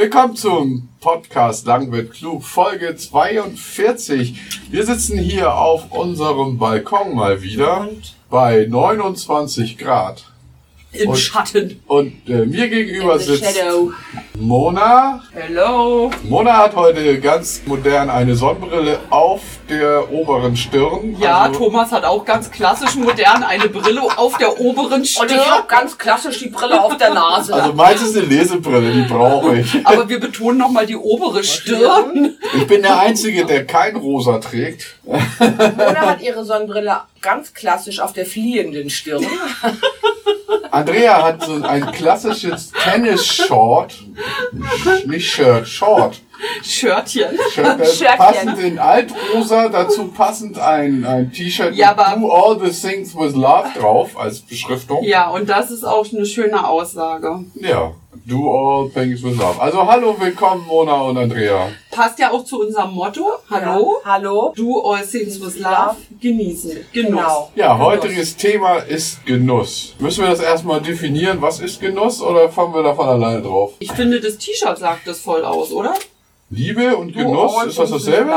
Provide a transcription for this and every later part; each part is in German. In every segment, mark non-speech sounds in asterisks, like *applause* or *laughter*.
Willkommen zum Podcast Lang wird klug, Folge 42. Wir sitzen hier auf unserem Balkon mal wieder Und? bei 29 Grad. Im Und- Schatten. Und äh, mir gegenüber sitzt shadow. Mona. Hello. Mona hat heute ganz modern eine Sonnenbrille auf der oberen Stirn. Ja, Also- Thomas hat auch ganz klassisch modern eine Brille auf der oberen Stirn. Und ich habe ganz klassisch die Brille auf der Nase. Also meins ist eine Lesebrille, die brauche ich. Aber wir betonen nochmal die obere Stirn. Ich bin der Einzige, der kein Rosa trägt. Mona hat ihre Sonnenbrille ganz klassisch auf der fliehenden Stirn. *laughs* Andrea hat so ein klassisches Tennis-Short. Nicht Shirt, Short. Shirtchen. Shirtchen. *laughs* passend in Altrosa, dazu passend ein, ein T-Shirt Ja, mit Do All the Things with Love drauf als Beschriftung. Ja, und das ist auch eine schöne Aussage. Ja, Do All Things with Love. Also hallo, willkommen Mona und Andrea. Passt ja auch zu unserem Motto. Hallo. Ja. Hallo. Do all things with love. Genießen. Genuss. Genau. Ja, Genuss. heutiges Thema ist Genuss. Müssen wir das erstmal definieren, was ist Genuss oder fangen wir da von alleine drauf? Ich finde, das T-Shirt sagt das voll aus, oder? Liebe und Du, Genuss, all ist das dasselbe?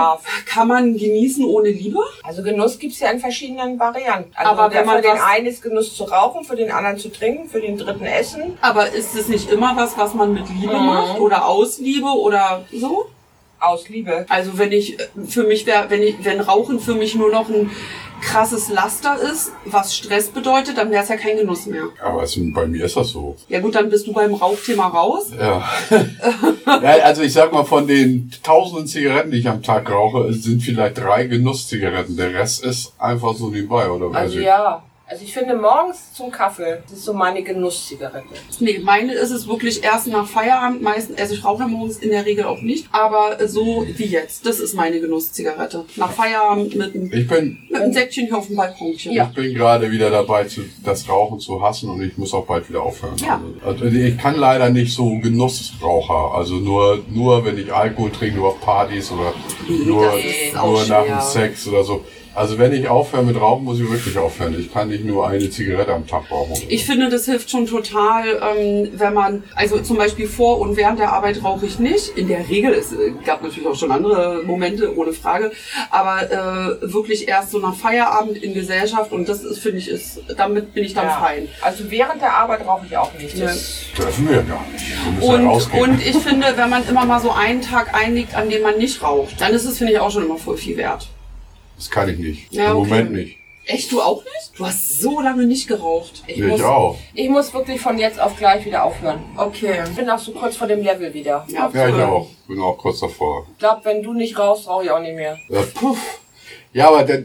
Kann man genießen ohne Liebe? Also Genuss gibt's ja in verschiedenen Varianten. Also Aber wenn man für den einen ist Genuss zu rauchen, für den anderen zu trinken, für den dritten essen. Aber ist es nicht immer was, was man mit Liebe Mhm. macht oder aus Liebe oder so? Aus Liebe. Also wenn ich äh, für mich wäre, wenn ich, wenn Rauchen für mich nur noch ein krasses Laster ist, was Stress bedeutet, dann wäre es ja kein Genuss mehr. Aber es, bei mir ist das so. Ja gut, dann bist du beim Rauchthema raus. Ja. *laughs* ja. Also ich sag mal, von den tausenden Zigaretten, die ich am Tag rauche, sind vielleicht drei Genusszigaretten. Der Rest ist einfach so nebenbei, oder? Also ja. Also ich finde morgens zum Kaffee, das ist so meine Genusszigarette. Nee, meine ist es wirklich erst nach Feierabend meistens, also ich rauche morgens in der Regel auch nicht, aber so wie jetzt, das ist meine Genusszigarette. Nach Feierabend mit einem, Ich bin, mit einem Säckchen hier auf dem Balkonchen. Ja. ich bin gerade wieder dabei, zu, das Rauchen zu hassen und ich muss auch bald wieder aufhören. Ja. Also, also ich kann leider nicht so Genussraucher. Also nur, nur wenn ich Alkohol trinke, nur auf Partys oder nur, ist auch nur nach dem Sex oder so. Also wenn ich aufhöre mit Rauchen, muss ich wirklich aufhören. Ich kann nicht nur eine Zigarette am Tag rauchen. Ich finde, das hilft schon total, ähm, wenn man, also zum Beispiel vor und während der Arbeit rauche ich nicht. In der Regel, es äh, gab natürlich auch schon andere Momente, ohne Frage, aber äh, wirklich erst so nach Feierabend in Gesellschaft und das ist, finde ich, ist, damit bin ich dann Ja. fein. Also während der Arbeit rauche ich auch nicht. Ja. Das, Dürfen wir ja gar nicht. Wir Und, rausgehen. und ich finde, wenn man immer mal so einen Tag einlegt, an dem man nicht raucht, dann ist es, finde ich, auch schon immer voll viel wert. Das kann ich nicht. Ja, Im okay. Moment nicht. Echt, du auch nicht? Du hast so lange nicht geraucht. ich, Ich, muss, auch. ich muss wirklich von jetzt auf gleich wieder aufhören. Okay. Ich bin auch so kurz vor dem Level wieder. Ja, Ja, ich auch. Bin auch kurz davor. Ich glaube, wenn du nicht rauchst, rauche ich auch nicht mehr. Ja, puh. Ja aber da,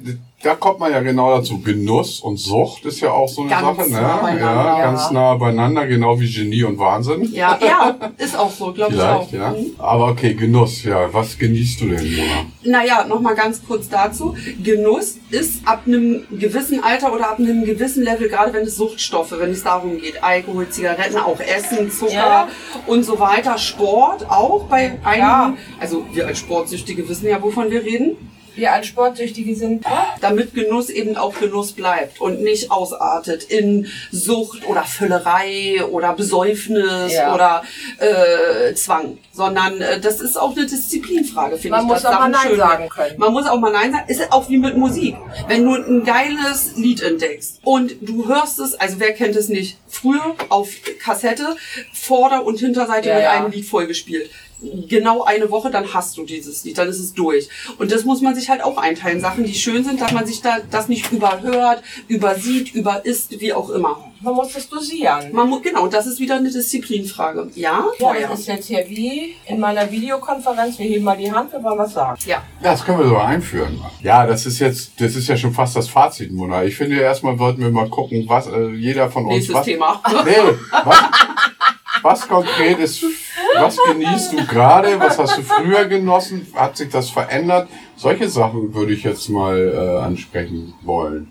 da kommt man ja genau dazu. Genuss und Sucht ist ja auch so eine Ganz Sache. Ne? nah beieinander, ja, ja. ganz nah beieinander, genau wie Genie und Wahnsinn. Ja, *laughs* ja, ist auch so, glaube ich auch. Vielleicht, ja. Mhm. Aber okay, Genuss, ja. Was genießt du denn, Mona? Naja, nochmal ganz kurz dazu. Genuss ist ab einem gewissen Alter oder ab einem gewissen Level, gerade wenn es Suchtstoffe, wenn es darum geht, Alkohol, Zigaretten, auch Essen, Zucker Ja. und so weiter, Sport auch bei einigen. Ja. Also wir als Sportsüchtige wissen ja, wovon wir reden. Wir als Sportsüchtige sind. damit Genuss eben auch Genuss bleibt und nicht ausartet in Sucht oder Völlerei oder Besäufnis Ja. oder äh, Zwang, sondern äh, das ist auch eine Disziplinfrage, finde Man ich. muss dass auch mal Nein schön sagen können. Man muss auch mal Nein sagen. Ist auch wie mit Musik. Wenn du ein geiles Lied entdeckst und du hörst es, also wer kennt es nicht, früher auf Kassette, Vorder- und Hinterseite Ja, mit ja. einem Lied vollgespielt. Genau eine Woche, dann hast du dieses Lied, dann ist es durch. Und das muss man sich halt auch einteilen. Sachen, die schön sind, dass man sich da das nicht überhört, übersieht, überisst, wie auch immer. Man muss das dosieren. Man muss, genau, das ist wieder eine Disziplinfrage. Ja? Ja, das ist jetzt hier wie in meiner Videokonferenz. Wir heben mal die Hand, wir wollen was sagen. Ja. Ja, das können wir so einführen. Ja, das ist jetzt, das ist ja schon fast das Fazit, Mona. Ich finde erstmal wollten wir mal gucken, was äh, jeder von uns Nächstes was, Thema. Nee, was, was konkret ist, was genießt du gerade, was hast du früher genossen, hat sich das verändert? Solche Sachen würde ich jetzt mal äh, ansprechen wollen.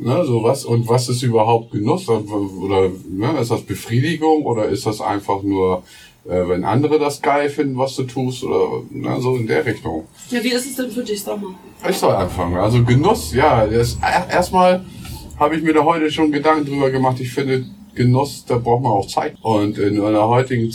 Ne, so was, und was ist überhaupt Genuss? Oder ne, ist das Befriedigung oder ist das einfach nur, äh, wenn andere das geil finden, was du tust? Oder ne, so in der Richtung. Ja, wie ist es denn für dich, sag mal? Ich soll anfangen. Also Genuss, ja, er- erstmal habe ich mir da heute schon Gedanken drüber gemacht. Ich finde, Genuss, da braucht man auch Zeit. Und in einer heutigen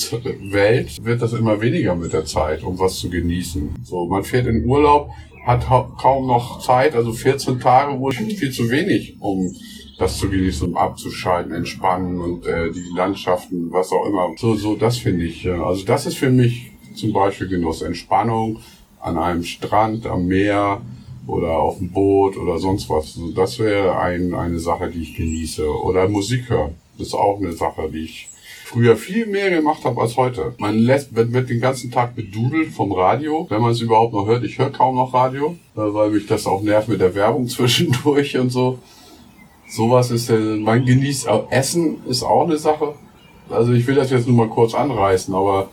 Welt wird das immer weniger mit der Zeit, um was zu genießen. So, man fährt in Urlaub, hat kaum noch Zeit, also 14 Tage wohl viel zu wenig, um das zu genießen, um abzuschalten, entspannen und äh, die Landschaften, was auch immer. So, so, das finde ich. Also das ist für mich zum Beispiel Genuss, Entspannung an einem Strand, am Meer oder auf dem Boot oder sonst was. Das wäre ein, eine Sache, die ich genieße. Oder Musik hören. Das ist auch eine Sache, die ich früher viel mehr gemacht habe als heute. Man lässt, wird, wird den ganzen Tag bedudelt vom Radio, wenn man es überhaupt noch hört. Ich höre kaum noch Radio, äh, weil mich das auch nervt mit der Werbung *laughs* zwischendurch und so. Sowas ist, man genießt, Essen ist auch eine Sache. Also ich will das jetzt nur mal kurz anreißen, aber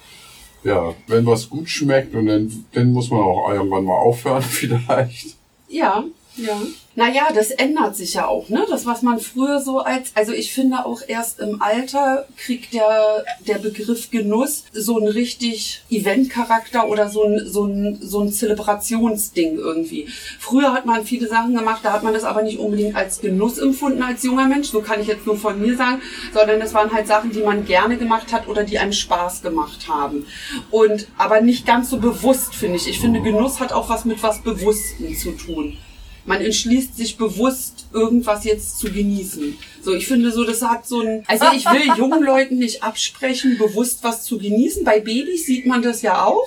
ja, wenn was gut schmeckt und dann, dann muss man auch irgendwann mal aufhören *laughs* vielleicht. Ja, ja. Naja, das ändert sich ja auch, ne? Das, was man früher so als, also ich finde auch erst im Alter kriegt der, der Begriff Genuss so einen richtig Eventcharakter oder so ein, so ein, so ein Zelebrationsding irgendwie. Früher hat man viele Sachen gemacht, da hat man das aber nicht unbedingt als Genuss empfunden als junger Mensch, so kann ich jetzt nur von mir sagen, sondern das waren halt Sachen, die man gerne gemacht hat oder die einem Spaß gemacht haben. Und, aber nicht ganz so bewusst, finde ich. Ich finde, Genuss hat auch was mit was Bewusstem zu tun man entschließt sich bewusst, irgendwas jetzt zu genießen. So, ich finde so, das hat so ein, also ich will *laughs* jungen Leuten nicht absprechen, bewusst was zu genießen. Bei Babys sieht man das ja auch.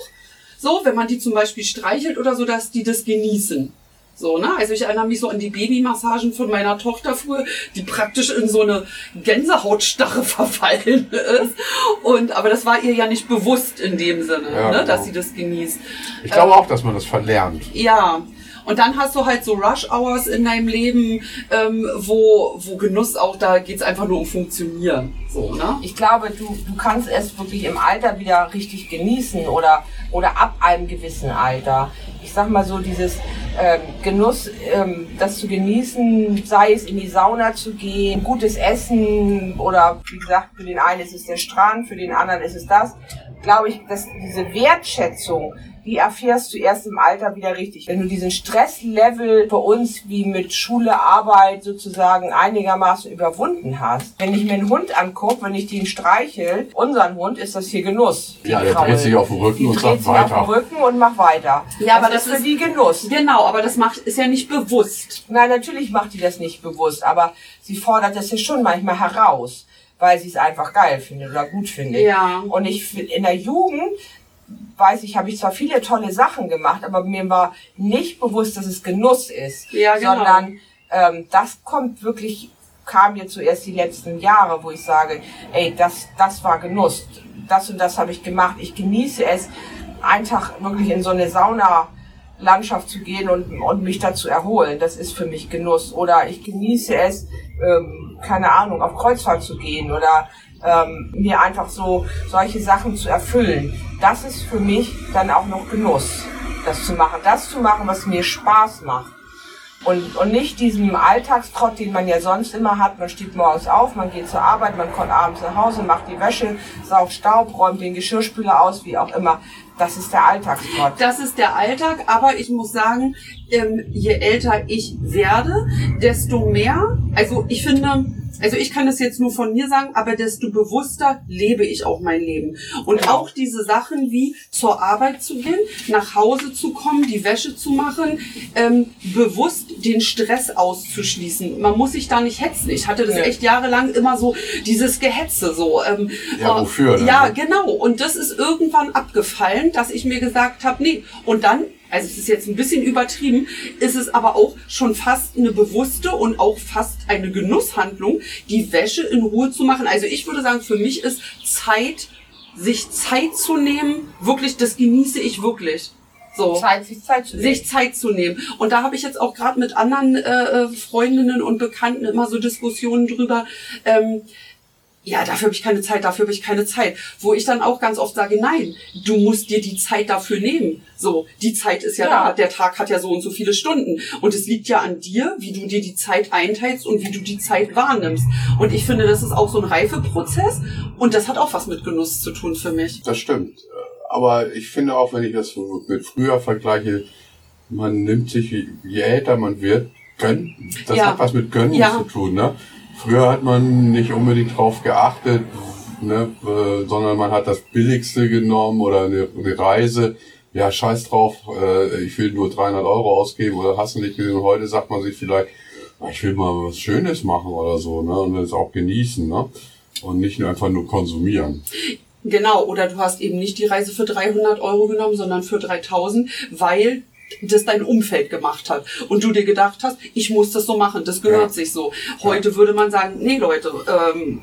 So, wenn man die zum Beispiel streichelt oder so, dass die das genießen. So, ne? Also ich erinnere mich so an die Babymassagen von meiner Tochter früher, die praktisch in so eine Gänsehautstarre *laughs* verfallen ist. Und, aber das war ihr ja nicht bewusst in dem Sinne, Ja, ne? dass genau. sie das genießt. Ich glaube auch, dass man das verlernt. Ja. Und dann hast du halt so Rush-Hours in deinem Leben, ähm, wo, wo Genuss auch, da geht's einfach nur um Funktionieren. So, ne? Ich glaube, du, du kannst es wirklich im Alter wieder richtig genießen oder, oder ab einem gewissen Alter. Ich sag mal so, dieses ähm, Genuss, ähm, das zu genießen, sei es in die Sauna zu gehen, gutes Essen oder wie gesagt, für den einen ist es der Strand, für den anderen ist es das. Glaube ich, dass diese Wertschätzung, die erfährst du erst im Alter wieder richtig. Wenn du diesen Stresslevel bei uns wie mit Schule, Arbeit sozusagen einigermaßen überwunden hast. Wenn ich mir einen Hund angucke, wenn ich den streichel, unseren Hund, ist das hier Genuss. Die Ja, der dreht sich auf den Rücken die und dreht sagt sich weiter. auf den Rücken und macht weiter. Ja, aber das das ist für ist- die Genuss. Genau, aber das macht, ist ja nicht bewusst. Nein, natürlich macht die das nicht bewusst, aber sie fordert das ja schon manchmal heraus, weil sie es einfach geil findet oder gut findet. Ja. Und ich in der Jugend weiß ich, habe ich zwar viele tolle Sachen gemacht, aber mir war nicht bewusst, dass es Genuss ist, Ja, genau. sondern ähm, das kommt wirklich kam jetzt zuerst die letzten Jahre, wo ich sage, ey, das das war Genuss, das und das habe ich gemacht, ich genieße es, einen Tag wirklich in so eine Sauna Landschaft zu gehen und, und mich da zu erholen. Das ist für mich Genuss. Oder ich genieße es, ähm, keine Ahnung, auf Kreuzfahrt zu gehen oder ähm, mir einfach so solche Sachen zu erfüllen. Das ist für mich dann auch noch Genuss, das zu machen. Das zu machen, was mir Spaß macht. Und, und nicht diesem Alltagstrott, den man ja sonst immer hat. Man steht morgens auf, man geht zur Arbeit, man kommt abends nach Hause, macht die Wäsche, saugt Staub, räumt den Geschirrspüler aus, wie auch immer. Das ist der Alltagstrott. Das ist der Alltag, aber ich muss sagen, ähm, je älter ich werde, desto mehr, also ich finde, also ich kann das jetzt nur von mir sagen, aber desto bewusster lebe ich auch mein Leben. Und auch diese Sachen wie zur Arbeit zu gehen, nach Hause zu kommen, die Wäsche zu machen, ähm, bewusst den Stress auszuschließen. Man muss sich da nicht hetzen. Ich hatte das echt jahrelang immer so, dieses Gehetze so. Ähm, Ja, äh, wofür denn, Ja, ne? genau. Und das ist irgendwann abgefallen, dass ich mir gesagt habe, nee. Und dann, also es ist jetzt ein bisschen übertrieben, ist es aber auch schon fast eine bewusste und auch fast eine Genusshandlung, die Wäsche in Ruhe zu machen. Also ich würde sagen, für mich ist Zeit, sich Zeit zu nehmen, wirklich, das genieße ich wirklich. So Zeit, sich Zeit zu nehmen. sich Zeit zu nehmen. Und da habe ich jetzt auch gerade mit anderen äh, Freundinnen und Bekannten immer so Diskussionen drüber. Ähm, ja, dafür habe ich keine Zeit, dafür habe ich keine Zeit. Wo ich dann auch ganz oft sage, nein, du musst dir die Zeit dafür nehmen. So, die Zeit ist ja, Ja. da, der Tag hat ja so und so viele Stunden. Und es liegt ja an dir, wie du dir die Zeit einteilst und wie du die Zeit wahrnimmst. Und ich finde, das ist auch so ein Reifeprozess und das hat auch was mit Genuss zu tun für mich. Das stimmt. Aber ich finde auch, wenn ich das so mit früher vergleiche, man nimmt sich, je älter man wird, gönnen. Das Ja. hat was mit Gönnen Ja. zu tun, ne? Früher hat man nicht unbedingt drauf geachtet, ne, äh, sondern man hat das Billigste genommen oder eine, eine Reise. Ja, scheiß drauf, äh, ich will nur 300 Euro ausgeben oder hast du nicht gesehen. Heute sagt man sich vielleicht, ich will mal was Schönes machen oder so, ne, und das auch genießen, ne, und nicht nur einfach nur konsumieren. Genau, oder du hast eben nicht die Reise für 300 Euro genommen, sondern für 3000, weil das dein Umfeld gemacht hat und du dir gedacht hast, ich muss das so machen, das gehört Ja. sich so. Heute würde man sagen, nee Leute, ähm,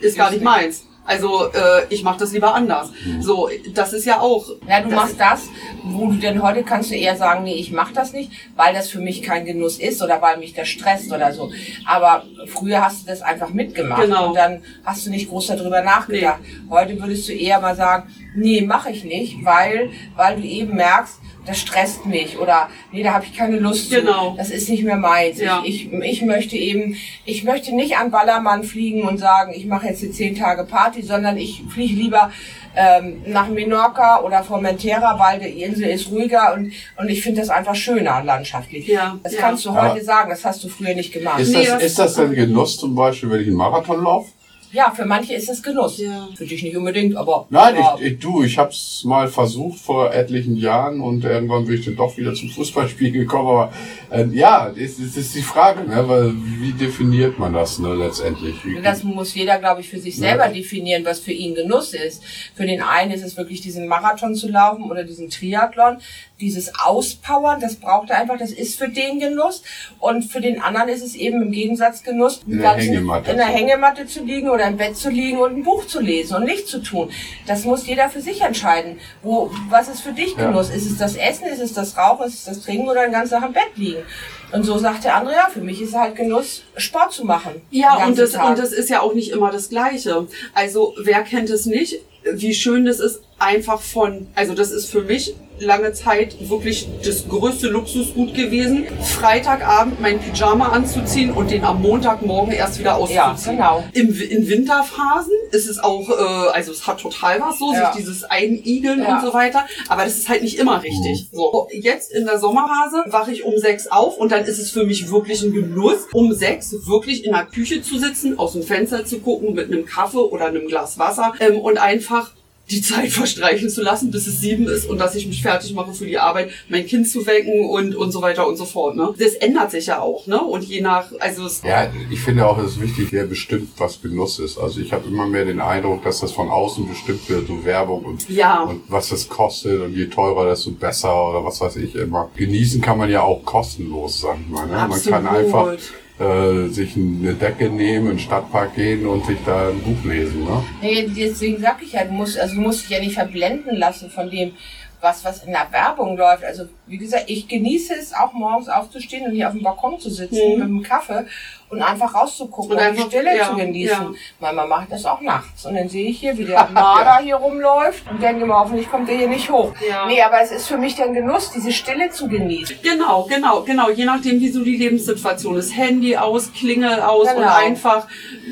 ist gar nicht meins. Also äh, ich mache das lieber anders. So, das ist ja auch. Ja, du das machst das, wo du denn heute kannst du eher sagen, nee, ich mach das nicht, weil das für mich kein Genuss ist oder weil mich das stresst oder so. Aber früher hast du das einfach mitgemacht Genau. und dann hast du nicht groß darüber nachgedacht. Heute würdest du eher mal sagen, nee, mache ich nicht, weil weil du eben merkst, das stresst mich oder nee, da habe ich keine Lust Genau. zu. Das ist nicht mehr meins. Ja. Ich, ich, ich möchte eben, ich möchte nicht an Ballermann fliegen und sagen, ich mache jetzt hier zehn Tage Party, sondern ich fliege lieber ähm, nach Menorca oder Formentera, weil die Insel ist ruhiger und, und ich finde das einfach schöner landschaftlich. Ja, Das ja. kannst du Aber- heute sagen, das hast du früher nicht gemacht. Ist, Nee, das, das- ist das denn Genuss zum Beispiel, wenn ich einen Marathon laufe? Ja, für manche ist es Genuss. Ja. Für dich nicht unbedingt, aber. Nein, ja. ich, ich, du, ich hab's mal versucht vor etlichen Jahren und irgendwann bin ich dann doch wieder zum Fußballspiel gekommen. Aber äh, ja, es, es ist die Frage, ne, weil wie definiert man das ne, letztendlich? Wie, Das muss jeder, glaube ich, für sich selber Ja. definieren, was für ihn Genuss ist. Für den einen ist es wirklich diesen Marathon zu laufen oder diesen Triathlon, dieses Auspowern, das braucht er einfach, das ist für den Genuss. Und für den anderen ist es eben im Gegensatz Genuss, In der Hängematte in der Hängematte zu liegen oder im Bett zu liegen und ein Buch zu lesen und nichts zu tun. Das muss jeder für sich entscheiden. Wo, was ist für dich Ja. Genuss? Ist es das Essen, ist es das Rauchen, ist es das Trinken oder den ganzen Tag im Bett liegen? Und so sagt der andere, ja, für mich ist halt Genuss, Sport zu machen. Ja, und das, Tag. und das ist ja auch nicht immer das Gleiche. Also, wer kennt es nicht? Wie schön das ist, einfach von, also das ist für mich lange Zeit wirklich das größte Luxusgut gewesen, Freitagabend mein Pyjama anzuziehen und den am Montagmorgen erst wieder Ja, auszuziehen. genau. Im, in Winterphasen ist es auch, äh, also es hat total was so, Ja. sich dieses Einigeln Ja. und so weiter, aber das ist halt nicht immer richtig. So, jetzt in der Sommerphase wache ich um sechs auf und dann ist es für mich wirklich ein Genuss, um sechs wirklich in der Küche zu sitzen, aus dem Fenster zu gucken mit einem Kaffee oder einem Glas Wasser ähm, und einfach die Zeit verstreichen zu lassen, bis es sieben ist und dass ich mich fertig mache für die Arbeit, mein Kind zu wecken und, und so weiter und so fort. Ne? Das ändert sich ja auch, ne? Und je nach, also es, ja, ich finde auch, es ist wichtig, wer bestimmt, was Genuss ist. Also ich habe immer mehr den Eindruck, dass das von außen bestimmt wird, so Werbung und, Ja. und was das kostet und je teurer, desto besser oder was weiß ich immer. Genießen kann man ja auch kostenlos, sag ich mal. Ne? Man kann einfach äh, sich eine Decke nehmen, in den Stadtpark gehen und sich da ein Buch lesen. Ne? Nee, deswegen sag ich ja, du musst, also du musst dich ja nicht verblenden lassen von dem, was, was in der Werbung läuft. Also, wie gesagt, ich genieße es auch morgens aufzustehen und hier auf dem Balkon zu sitzen Mhm. mit einem Kaffee und einfach rauszugucken Und und, einfach- die Stille ja, zu genießen. ja. Manchmal mache ich das auch nachts. Und dann sehe ich hier, wie der *laughs* Marder hier rumläuft und denke immer, hoffentlich kommt der hier nicht hoch. Ja. Nee, aber es ist für mich der Genuss, diese Stille zu genießen. Genau, genau, genau. Je nachdem, wie so die Lebenssituation ist. Handy aus, Klingel aus Genau. und einfach,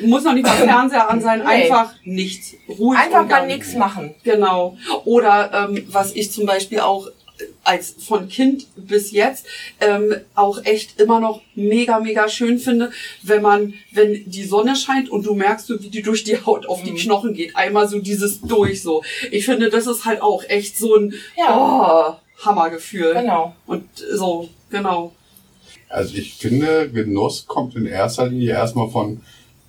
muss noch nicht mal *laughs* Fernseher an sein, Nee. einfach nichts. Ruhig Einfach mal nichts machen. Genau. Oder ähm, was ich zum Beispiel auch als von Kind bis jetzt ähm, auch echt immer noch mega, mega schön finde, wenn man, wenn die Sonne scheint und du merkst so, wie die durch die Haut auf die Mhm. Knochen geht. Einmal so dieses durch so. Ich finde, das ist halt auch echt so ein Ja. oh, Hammergefühl. Genau. Und so, genau. Also ich finde, Genuss kommt in erster Linie erstmal von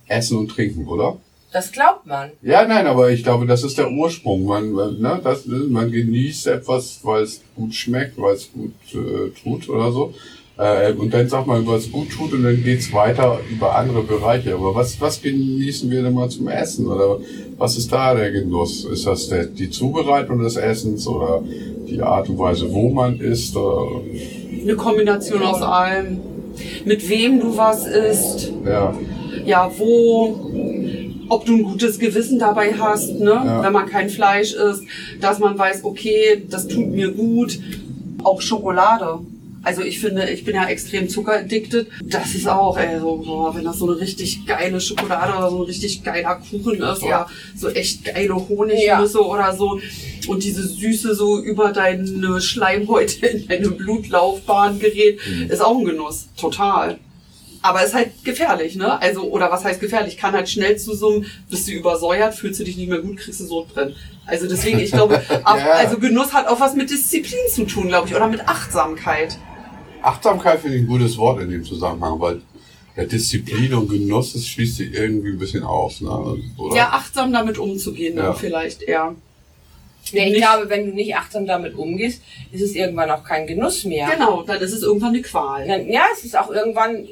Essen und Trinken, oder? Das glaubt man. Ja, nein, aber ich glaube, das ist der Ursprung. Man, ne, das, man genießt etwas, weil es gut schmeckt, weil es gut äh, tut oder so. Äh, und dann sagt man, was gut tut und dann geht's weiter über andere Bereiche. Aber was, was genießen wir denn mal zum Essen? Oder was ist da der Genuss? Ist das der, die Zubereitung des Essens oder die Art und Weise, wo man isst? Oder, Eine Kombination aus allem. Mit wem du was isst, ja, ja, wo, ob du ein gutes Gewissen dabei hast, ne? Ja. wenn man kein Fleisch isst, dass man weiß, okay, das tut mir gut. Auch Schokolade. Also ich finde, ich bin ja extrem zuckeraddicted. Das ist auch, ey, so, boah, wenn das so eine richtig geile Schokolade oder so ein richtig geiler Kuchen ist Ja. oder so echt geile Honignüsse oder so und diese Süße so über deine Schleimhäute in deine Blutlaufbahn gerät, ist auch ein Genuss. Total. Aber ist halt gefährlich, ne? Also, oder was heißt gefährlich? Kann halt schnell zu so einem, bist du übersäuert, fühlst du dich nicht mehr gut, kriegst du Sodbrennen. Also deswegen, ich glaube, *laughs* ab, Ja. also Genuss hat auch was mit Disziplin zu tun, glaube ich, oder mit Achtsamkeit. Achtsamkeit finde ich ein gutes Wort in dem Zusammenhang, weil ja, Disziplin und Genuss, das schließt sich irgendwie ein bisschen aus, ne? Oder? Ja, achtsam damit umzugehen, Ja. dann vielleicht eher. Ja, ich Nicht- glaube, wenn du nicht achtsam damit umgehst, ist es irgendwann auch kein Genuss mehr. Genau, dann ist es irgendwann eine Qual. Ja, es ist auch irgendwann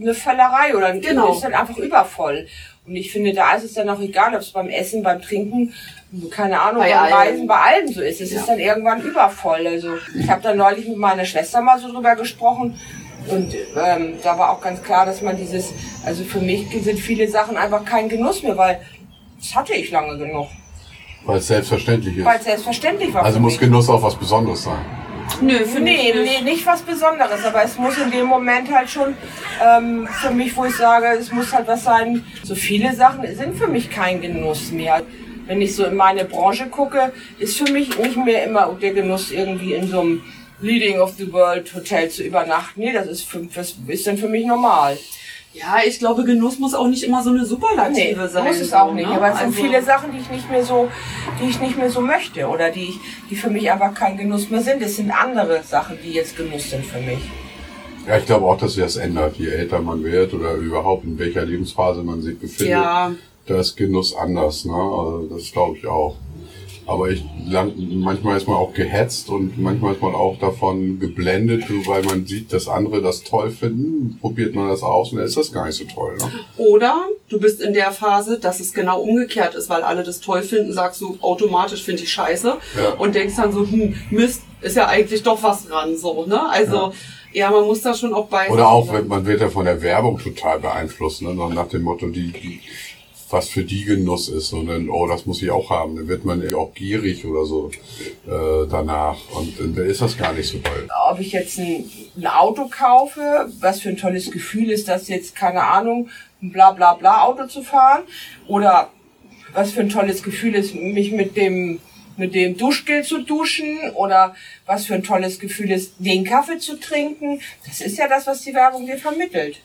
eine Völlerei oder ein Genau. ist dann einfach übervoll. Und ich finde, da ist es dann auch egal, ob es beim Essen, beim Trinken, keine Ahnung, Bei beim. Reisen, bei allem so ist. Es Ja. ist dann irgendwann übervoll. Also ich habe da neulich mit meiner Schwester mal so drüber gesprochen. Und ähm, da war auch ganz klar, dass man dieses, also für mich sind viele Sachen einfach kein Genuss mehr, weil das hatte ich lange genug. Weil es selbstverständlich ist. Weil es selbstverständlich war. Also für muss mich. Genuss auch was Besonderes sein. Nö, finde Nee, ich nicht. nee, nicht was Besonderes, aber es muss in dem Moment halt schon ähm, für mich, wo ich sage, es muss halt was sein. So viele Sachen sind für mich kein Genuss mehr. Wenn ich so in meine Branche gucke, ist für mich nicht mehr immer der Genuss irgendwie in so einem Leading of the World Hotel zu übernachten. Nee, das ist, für, das ist dann für mich normal. Ja, ich glaube, Genuss muss auch nicht immer so eine Nee, Superlative sein. muss es so, auch nicht. ne? Aber es sind Also- viele Sachen, die ich nicht mehr so, die ich nicht mehr so möchte oder die ich, die für mich einfach kein Genuss mehr sind. Es sind andere Sachen, die jetzt Genuss sind für mich. Ja, ich glaube auch, dass sich das ändert, je älter man wird oder überhaupt in welcher Lebensphase man sich befindet. Ja, Da ist Genuss anders, ne? Also das glaube ich auch. Aber ich lang, manchmal ist man auch gehetzt und manchmal ist man auch davon geblendet, weil man sieht, dass andere das toll finden, probiert man das aus und dann ist das gar nicht so toll. Ne? Oder du bist in der Phase, dass es genau umgekehrt ist, weil alle das toll finden, sagst du automatisch finde ich scheiße Ja. und denkst dann so, hm, Mist, ist ja eigentlich doch was dran, so, ne? Also, ja, man muss da schon auch bei Oder auch, wenn man wird ja von der Werbung total beeinflusst, ne? Nach dem Motto, die, die, was für die Genuss ist dann, oh, das muss ich auch haben. Dann wird man ja auch gierig oder so äh, danach und dann ist das gar nicht so toll. ob ich jetzt ein, ein Auto kaufe, was für ein tolles Gefühl ist das jetzt, keine Ahnung, ein bla bla bla Auto zu fahren oder was für ein tolles Gefühl ist, mich mit dem mit dem Duschgel zu duschen oder was für ein tolles Gefühl ist, den Kaffee zu trinken. Das ist ja das, was die Werbung dir vermittelt.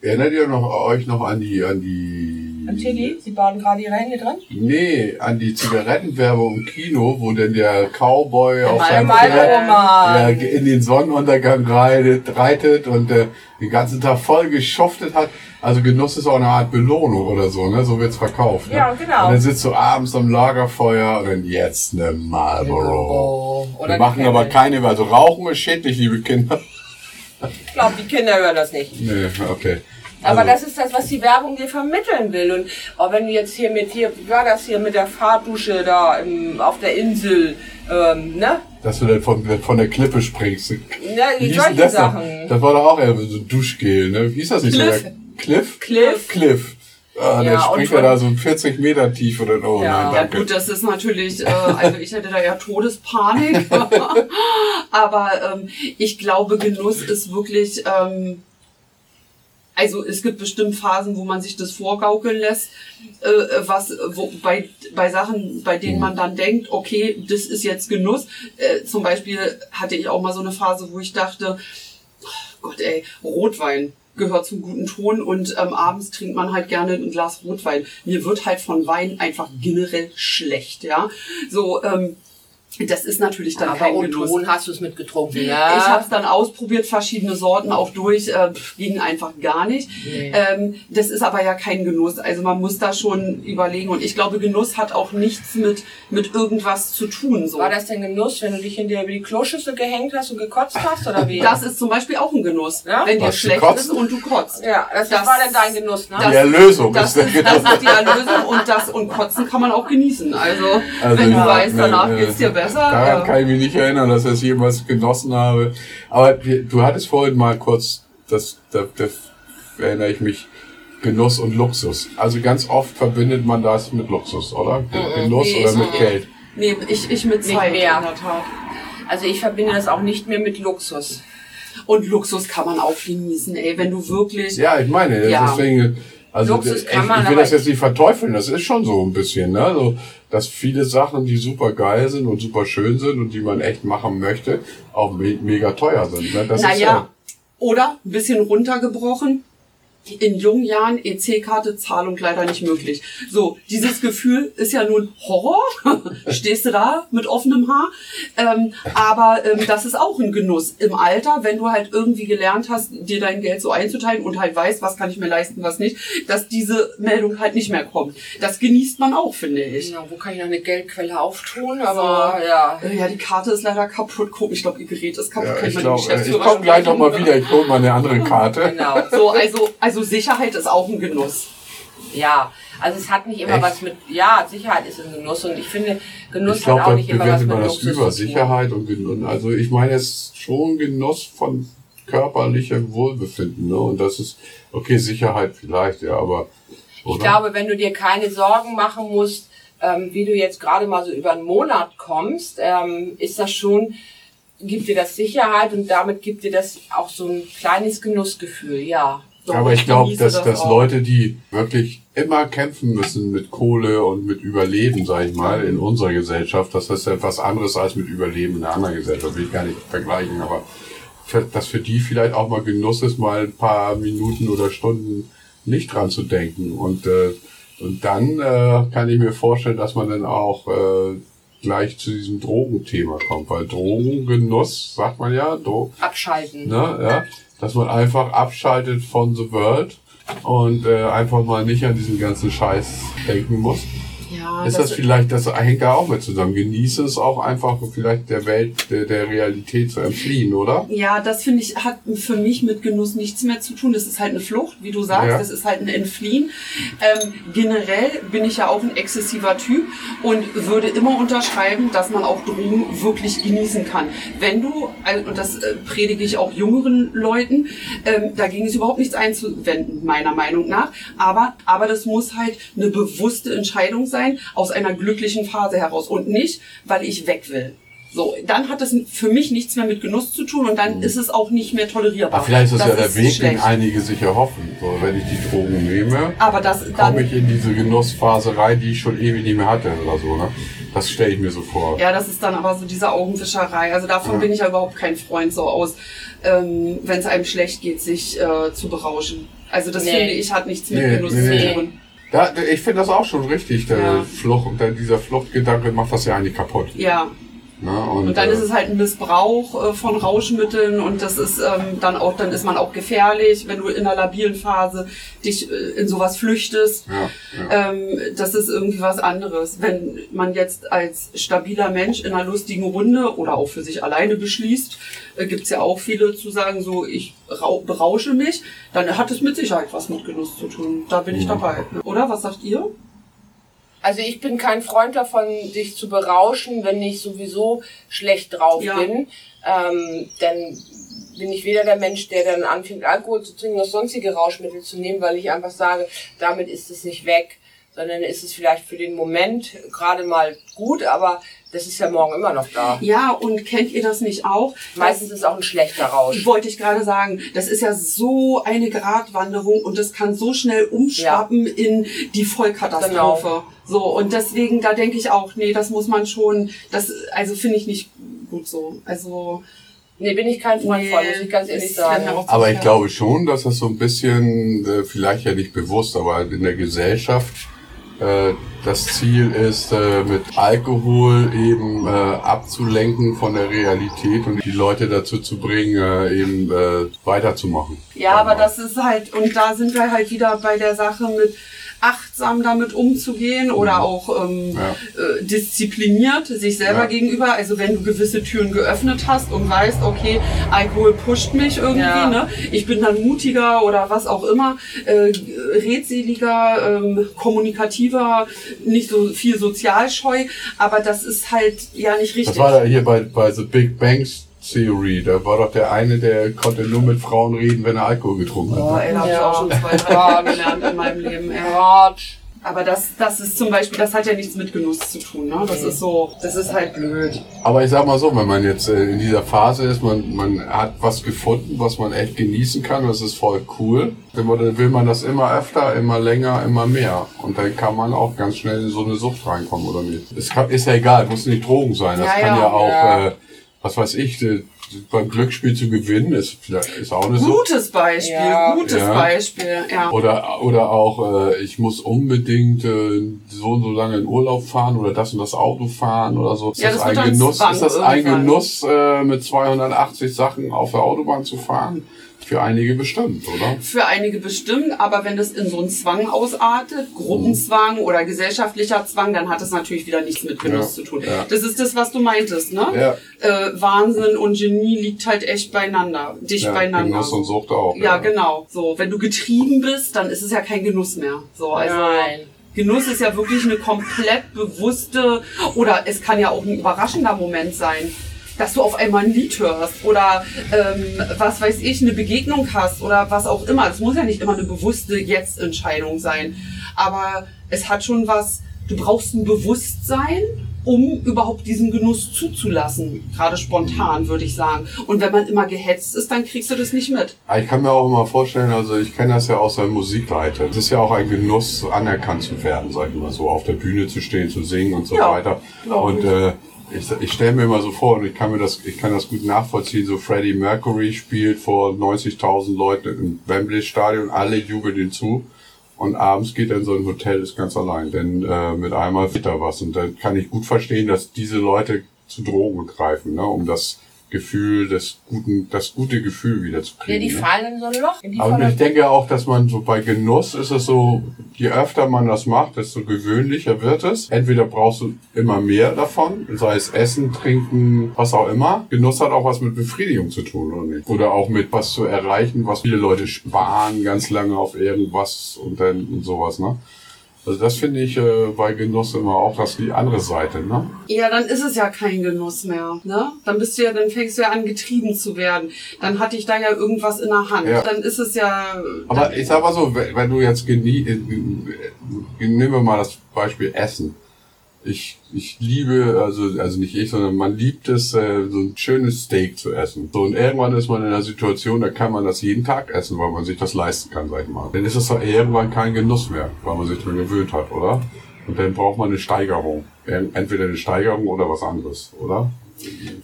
Erinnert ihr noch, euch noch an die, an die... Und Tilly, Sie bauen gerade Ihre Hände dran? Nee, an die Zigarettenwerbung im Kino, wo denn der Cowboy auf Mal- seinem Pferd ja, in den Sonnenuntergang reitet, reitet und äh, den ganzen Tag voll geschuftet hat. Also Genuss ist auch eine Art Belohnung oder so, ne? So wird's verkauft. Ne? Ja, genau. Und dann sitzt du abends am Lagerfeuer und dann jetzt eine Marlboro. Oder Wir machen aber keine, also Rauchen ist schädlich, liebe Kinder. Ich glaube, die Kinder hören das nicht. Nee, okay. Aber Also, das ist das, was die Werbung dir vermitteln will. Und auch wenn du jetzt hier mit hier, wie war das hier mit der Fahrdusche da im, auf der Insel, ähm, ne? dass du dann von, von der Klippe springst. Ja, Wie denn solche das? Sachen. Das war doch auch eher so Duschgel, ne? Wie hieß das nicht Cliff. so? Cliff? Cliff. Cliff. Ah, Ja, der springt ja da so 40 Meter tief oder oh Ja. nein, Ja danke. gut, das ist natürlich, äh, also ich hätte da ja Todespanik. *laughs* *laughs* Aber ähm, ich glaube, Genuss ist wirklich, ähm, also es gibt bestimmt Phasen, wo man sich das vorgaukeln lässt, äh, was wo, bei, bei Sachen, bei denen man dann denkt, okay, das ist jetzt Genuss. Äh, zum Beispiel hatte ich auch mal so eine Phase, wo ich dachte, oh Gott ey, Rotwein gehört zum guten Ton und ähm, abends trinkt man halt gerne ein Glas Rotwein. Mir wird halt von Wein einfach generell schlecht, ja. So, ähm, das ist natürlich dann Aber kein. Ton hast du es mitgetrunken, ne? Ich habe es dann ausprobiert, verschiedene Sorten auch durch, äh, ging einfach gar nicht. Nee. Ähm, das ist aber ja kein Genuss. Also man muss da schon überlegen. Und ich glaube, Genuss hat auch nichts mit mit irgendwas zu tun. So. War das denn Genuss, wenn du dich hinterher über die Kloschüssel gehängt hast und gekotzt hast, oder wie? Das ist zum Beispiel auch ein Genuss, Ja? wenn dir schlecht ist und du kotzt. ja, das, Das- war denn dein Genuss, ne? Die Erlösung Das ist der Genuss. das ist die Erlösung und das und Kotzen kann man auch genießen. Also, Also, wenn du ja, weißt, danach äh, geht's dir besser. Daran äh, kann ich mich nicht erinnern, dass ich das jemals genossen habe. Aber du hattest vorhin mal kurz, das, da, da erinnere ich mich, Genuss und Luxus. Also ganz oft verbindet man das mit Luxus, oder? Genuss nee, oder mit Geld. nee, ich, ich mit Nicht Zeit mehr. der Tat. Also ich verbinde das auch nicht mehr mit Luxus. Und Luxus kann man auch genießen, ey, wenn du wirklich. Ja, ich meine, Ja. deswegen, also Luxus ich, kann man, ich will das jetzt nicht verteufeln, das ist schon so ein bisschen, ne? Also, dass viele Sachen, die super geil sind und super schön sind und die man echt machen möchte, auch me mega teuer sind. Ne? Das ist Naja, oder ein bisschen runtergebrochen. In jungen Jahren EC-Karte, Zahlung leider nicht möglich. So, dieses Gefühl ist ja nun Horror. *laughs* Stehst du da mit offenem Haar? Ähm, aber ähm, das ist auch ein Genuss im Alter, wenn du halt irgendwie gelernt hast, dir dein Geld so einzuteilen und halt weißt, was kann ich mir leisten, was nicht, dass diese Meldung halt nicht mehr kommt. Das genießt man auch, finde ich. Ja, wo kann ich noch eine Geldquelle auftun? Aber so, ja. Äh, ja, die Karte ist leider kaputt. Guck, ich glaube, ihr Gerät ist kaputt. Ja, ich glaube, ich komme gleich nochmal wieder. Ich hole mal eine andere *laughs* Karte. Genau. So, also, also Sicherheit ist auch ein Genuss. Ja, also es hat nicht immer Echt? was mit, ja, Sicherheit ist ein Genuss und ich finde, Genuss ich glaub, hat auch nicht immer was mit das Luxus über Sicherheit und Genuss. Also ich meine, es ist schon Genuss von körperlichem Wohlbefinden, ne? Und das ist, okay, Sicherheit vielleicht, ja, aber. Oder? Ich glaube, wenn du dir keine Sorgen machen musst, ähm, wie du jetzt gerade mal so über einen Monat kommst, ähm, ist das schon, gibt dir das Sicherheit und damit gibt dir das auch so ein kleines Genussgefühl, ja. So, Aber ich glaube, dass, das dass Leute, die wirklich immer kämpfen müssen mit Kohle und mit Überleben, sage ich mal, in unserer Gesellschaft, das ist etwas anderes als mit Überleben in einer anderen Gesellschaft, will ich gar nicht vergleichen, aber dass für die vielleicht auch mal Genuss ist, mal ein paar Minuten oder Stunden nicht dran zu denken. Und, äh, und dann äh, kann ich mir vorstellen, dass man dann auch äh, gleich zu diesem Drogenthema kommt, weil Drogengenuss, sagt man ja, Dro abschalten. Ne, ja, dass man einfach abschaltet von the world und äh, einfach mal nicht an diesen ganzen Scheiß denken muss. Ja, ist das, das vielleicht, das hängt da auch mit zusammen. Genieße es auch einfach vielleicht der Welt, der, der Realität zu entfliehen, oder? Ja, das finde ich, hat für mich mit Genuss nichts mehr zu tun. Das ist halt eine Flucht, wie du sagst, ja. das ist halt ein Entfliehen. Ähm, generell bin ich ja auch ein exzessiver Typ und würde immer unterschreiben, dass man auch Drogen wirklich genießen kann. Wenn du, also, und das äh, predige ich auch jüngeren Leuten, ähm, da ging es überhaupt nichts einzuwenden, meiner Meinung nach. Aber, aber das muss halt eine bewusste Entscheidung sein sein aus einer glücklichen Phase heraus und nicht, weil ich weg will. So, dann hat es für mich nichts mehr mit Genuss zu tun und dann mhm. ist es auch nicht mehr tolerierbar. Aber vielleicht ist das ja der Weg, den einige sich erhoffen. So, wenn ich die Drogen nehme, aber das, komme ich in diese Genussphase rein, die ich schon ewig nicht mehr hatte oder so. Ne? Das stelle ich mir so vor. Ja, das ist dann aber so diese Augenwischerei. Also davon ja. bin ich ja überhaupt kein Freund so aus, ähm, wenn es einem schlecht geht, sich äh, zu berauschen. Also das nee. finde ich hat nichts mit nee, Genuss nee, zu tun. Ja, ich finde das auch schon richtig. Der ja. Flucht, dieser Fluchtgedanke macht das ja eigentlich kaputt. Ja, na, und, und, dann äh, ist es halt ein Missbrauch äh, von Rauschmitteln und das ist ähm, dann auch, dann ist man auch gefährlich, wenn du in einer labilen Phase dich äh, in sowas flüchtest. Ja, ja. Ähm, das ist irgendwie was anderes. Wenn man jetzt als stabiler Mensch in einer lustigen Runde oder auch für sich alleine beschließt, äh, gibt's ja auch viele zu sagen, so ich berausche mich, dann hat es mit Sicherheit was mit Genuss zu tun. Da bin ich dabei. Oder? Was sagt ihr? Also ich bin kein Freund davon, dich zu berauschen, wenn ich sowieso schlecht drauf ja. bin. Ähm, dann bin ich weder der Mensch, der dann anfängt, Alkohol zu trinken oder sonstige Rauschmittel zu nehmen, weil ich einfach sage, damit ist es nicht weg, sondern ist es vielleicht für den Moment gerade mal gut, aber das ist ja morgen immer noch da. Ja, und kennt ihr das nicht auch? Meistens ist auch ein schlechter Rausch. Wollte ich gerade sagen. Das ist ja so eine Gratwanderung und das kann so schnell umschwappen ja. in die Vollkatastrophe. Genau. So, und deswegen, da denke ich auch, nee, das muss man schon, das, also finde ich nicht gut so. Also, Nee, bin ich kein Freund nee, von, muss ich ganz ehrlich sagen. Aber ich glaube schon, dass das so ein bisschen, äh, vielleicht ja nicht bewusst, aber in der Gesellschaft äh, das Ziel ist, äh, mit Alkohol eben äh, abzulenken von der Realität und die Leute dazu zu bringen, eben weiterzumachen. Ja, aber das ist halt, und da sind wir halt wieder bei der Sache mit, achtsam damit umzugehen oder mhm. auch ähm, ja. äh, diszipliniert sich selber ja. gegenüber. Also wenn du gewisse Türen geöffnet hast und weißt, okay, Alkohol pusht mich irgendwie, ja. ne? ich bin dann mutiger oder was auch immer, äh, redseliger, ähm, kommunikativer, nicht so viel sozialscheu, aber das ist halt ja nicht richtig. Das war da hier bei, bei The Big Bangs Theory. Da war doch der eine, der konnte nur mit Frauen reden, wenn er Alkohol getrunken hat. Oh, ey, da habe ich auch schon zwei, drei Mal gelernt in meinem Leben. Ey. Aber das, das ist zum Beispiel, das hat ja nichts mit Genuss zu tun. Ne? Das ist so, das ist halt blöd. Aber ich sag mal so, wenn man jetzt äh, in dieser Phase ist, man, man hat was gefunden, was man echt genießen kann, das ist voll cool. Dann will man das immer öfter, immer länger, immer mehr. Und dann kann man auch ganz schnell in so eine Sucht reinkommen, oder nicht? Es kann, ist ja egal, muss nicht Drogen sein. Das ja, kann ja, ja auch ja. Äh, was weiß ich, die, beim Glücksspiel zu gewinnen, ist, ist auch eine so. Gutes Beispiel, Ja. gutes Ja. Beispiel, ja. Oder, oder auch, äh, ich muss unbedingt äh, so und so lange in Urlaub fahren oder das und das Auto fahren oder so. Ist Ja, das, das ein Genuss, ist das ein. Genuss, äh, mit 280 Sachen auf der Autobahn zu fahren? Für einige bestimmt, oder? Für einige bestimmt, aber wenn das in so einen Zwang ausartet, Gruppenzwang oder gesellschaftlicher Zwang, dann hat es natürlich wieder nichts mit Genuss Ja, zu tun. ja. Das ist das, was du meintest, ne? Ja. Äh, Wahnsinn und Genie liegt halt echt beieinander, dicht Ja, beieinander. Genuss und Sucht auch. ja, genau. So, wenn du getrieben bist, dann ist es ja kein Genuss mehr. So, also Nein. Genuss ist ja wirklich eine komplett bewusste oder es kann ja auch ein überraschender Moment sein, dass du auf einmal ein Lied hörst oder ähm, was weiß ich, eine Begegnung hast oder was auch immer. Es muss ja nicht immer eine bewusste Jetzt-Entscheidung sein, aber es hat schon was. Du brauchst ein Bewusstsein, um überhaupt diesen Genuss zuzulassen. Gerade spontan, würde ich sagen. Und wenn man immer gehetzt ist, dann kriegst du das nicht mit. Aber Ich kann mir auch immer vorstellen, also ich kenne das ja aus der Musikleiter. Es ist ja auch ein Genuss, anerkannt zu werden, sag ich mal so, auf der Bühne zu stehen, zu singen und so Ja, weiter. Und äh, ich, ich stelle mir immer so vor, und ich kann mir das, ich kann das gut nachvollziehen, so Freddie Mercury spielt vor 90.000 Leuten im Wembley Stadion, alle jubeln ihm zu. Und abends geht er in so ein Hotel, ist ganz allein, denn äh, mit einmal fehlt da was. Und dann kann ich gut verstehen, dass diese Leute zu Drogen greifen, ne, um das Gefühl, das guten, das gute Gefühl wieder zu Ja, kriegen. die ne? fallen in so ein Loch. Aber ich denke auch, dass man so bei Genuss ist es so, je öfter man das macht, desto gewöhnlicher wird es. Entweder brauchst du immer mehr davon, sei es Essen, Trinken, was auch immer. Genuss hat auch was mit Befriedigung zu tun, oder nicht? Oder auch mit was zu erreichen, was viele Leute sparen ganz lange auf irgendwas und dann und sowas, ne? Also das finde ich äh, bei Genuss immer auch das die andere Seite, ne? Ja, dann ist es ja kein Genuss mehr, ne? Dann bist du ja, dann fängst du ja an, getrieben zu werden. Dann hatte ich da ja irgendwas in der Hand. Ja. Dann ist es ja. Aber ich sag mal so, wenn wenn du jetzt genie, äh, äh, nehmen wir mal das Beispiel Essen. Ich, ich liebe, also, also nicht ich, sondern man liebt es, äh, so ein schönes Steak zu essen. So, und irgendwann ist man in einer Situation, da kann man das jeden Tag essen, weil man sich das leisten kann, sag ich mal. Dann ist es doch irgendwann kein Genuss mehr, weil man sich dran gewöhnt hat, oder? Und dann braucht man eine Steigerung. Entweder eine Steigerung oder was anderes, oder?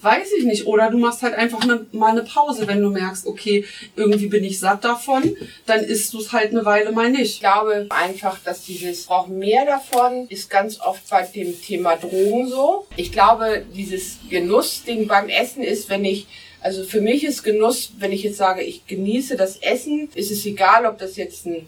Weiß ich nicht. Oder du machst halt einfach ne, mal eine Pause, wenn du merkst, okay, irgendwie bin ich satt davon, dann isst du es halt eine Weile mal Ich nicht. glaube einfach, dass dieses brauchen mehr davon ist ganz oft bei dem Thema Drogen so. Ich glaube, dieses Genussding beim Essen ist, wenn ich also für mich ist Genuss, wenn ich jetzt sage, ich genieße das Essen, ist es egal, ob das jetzt ein,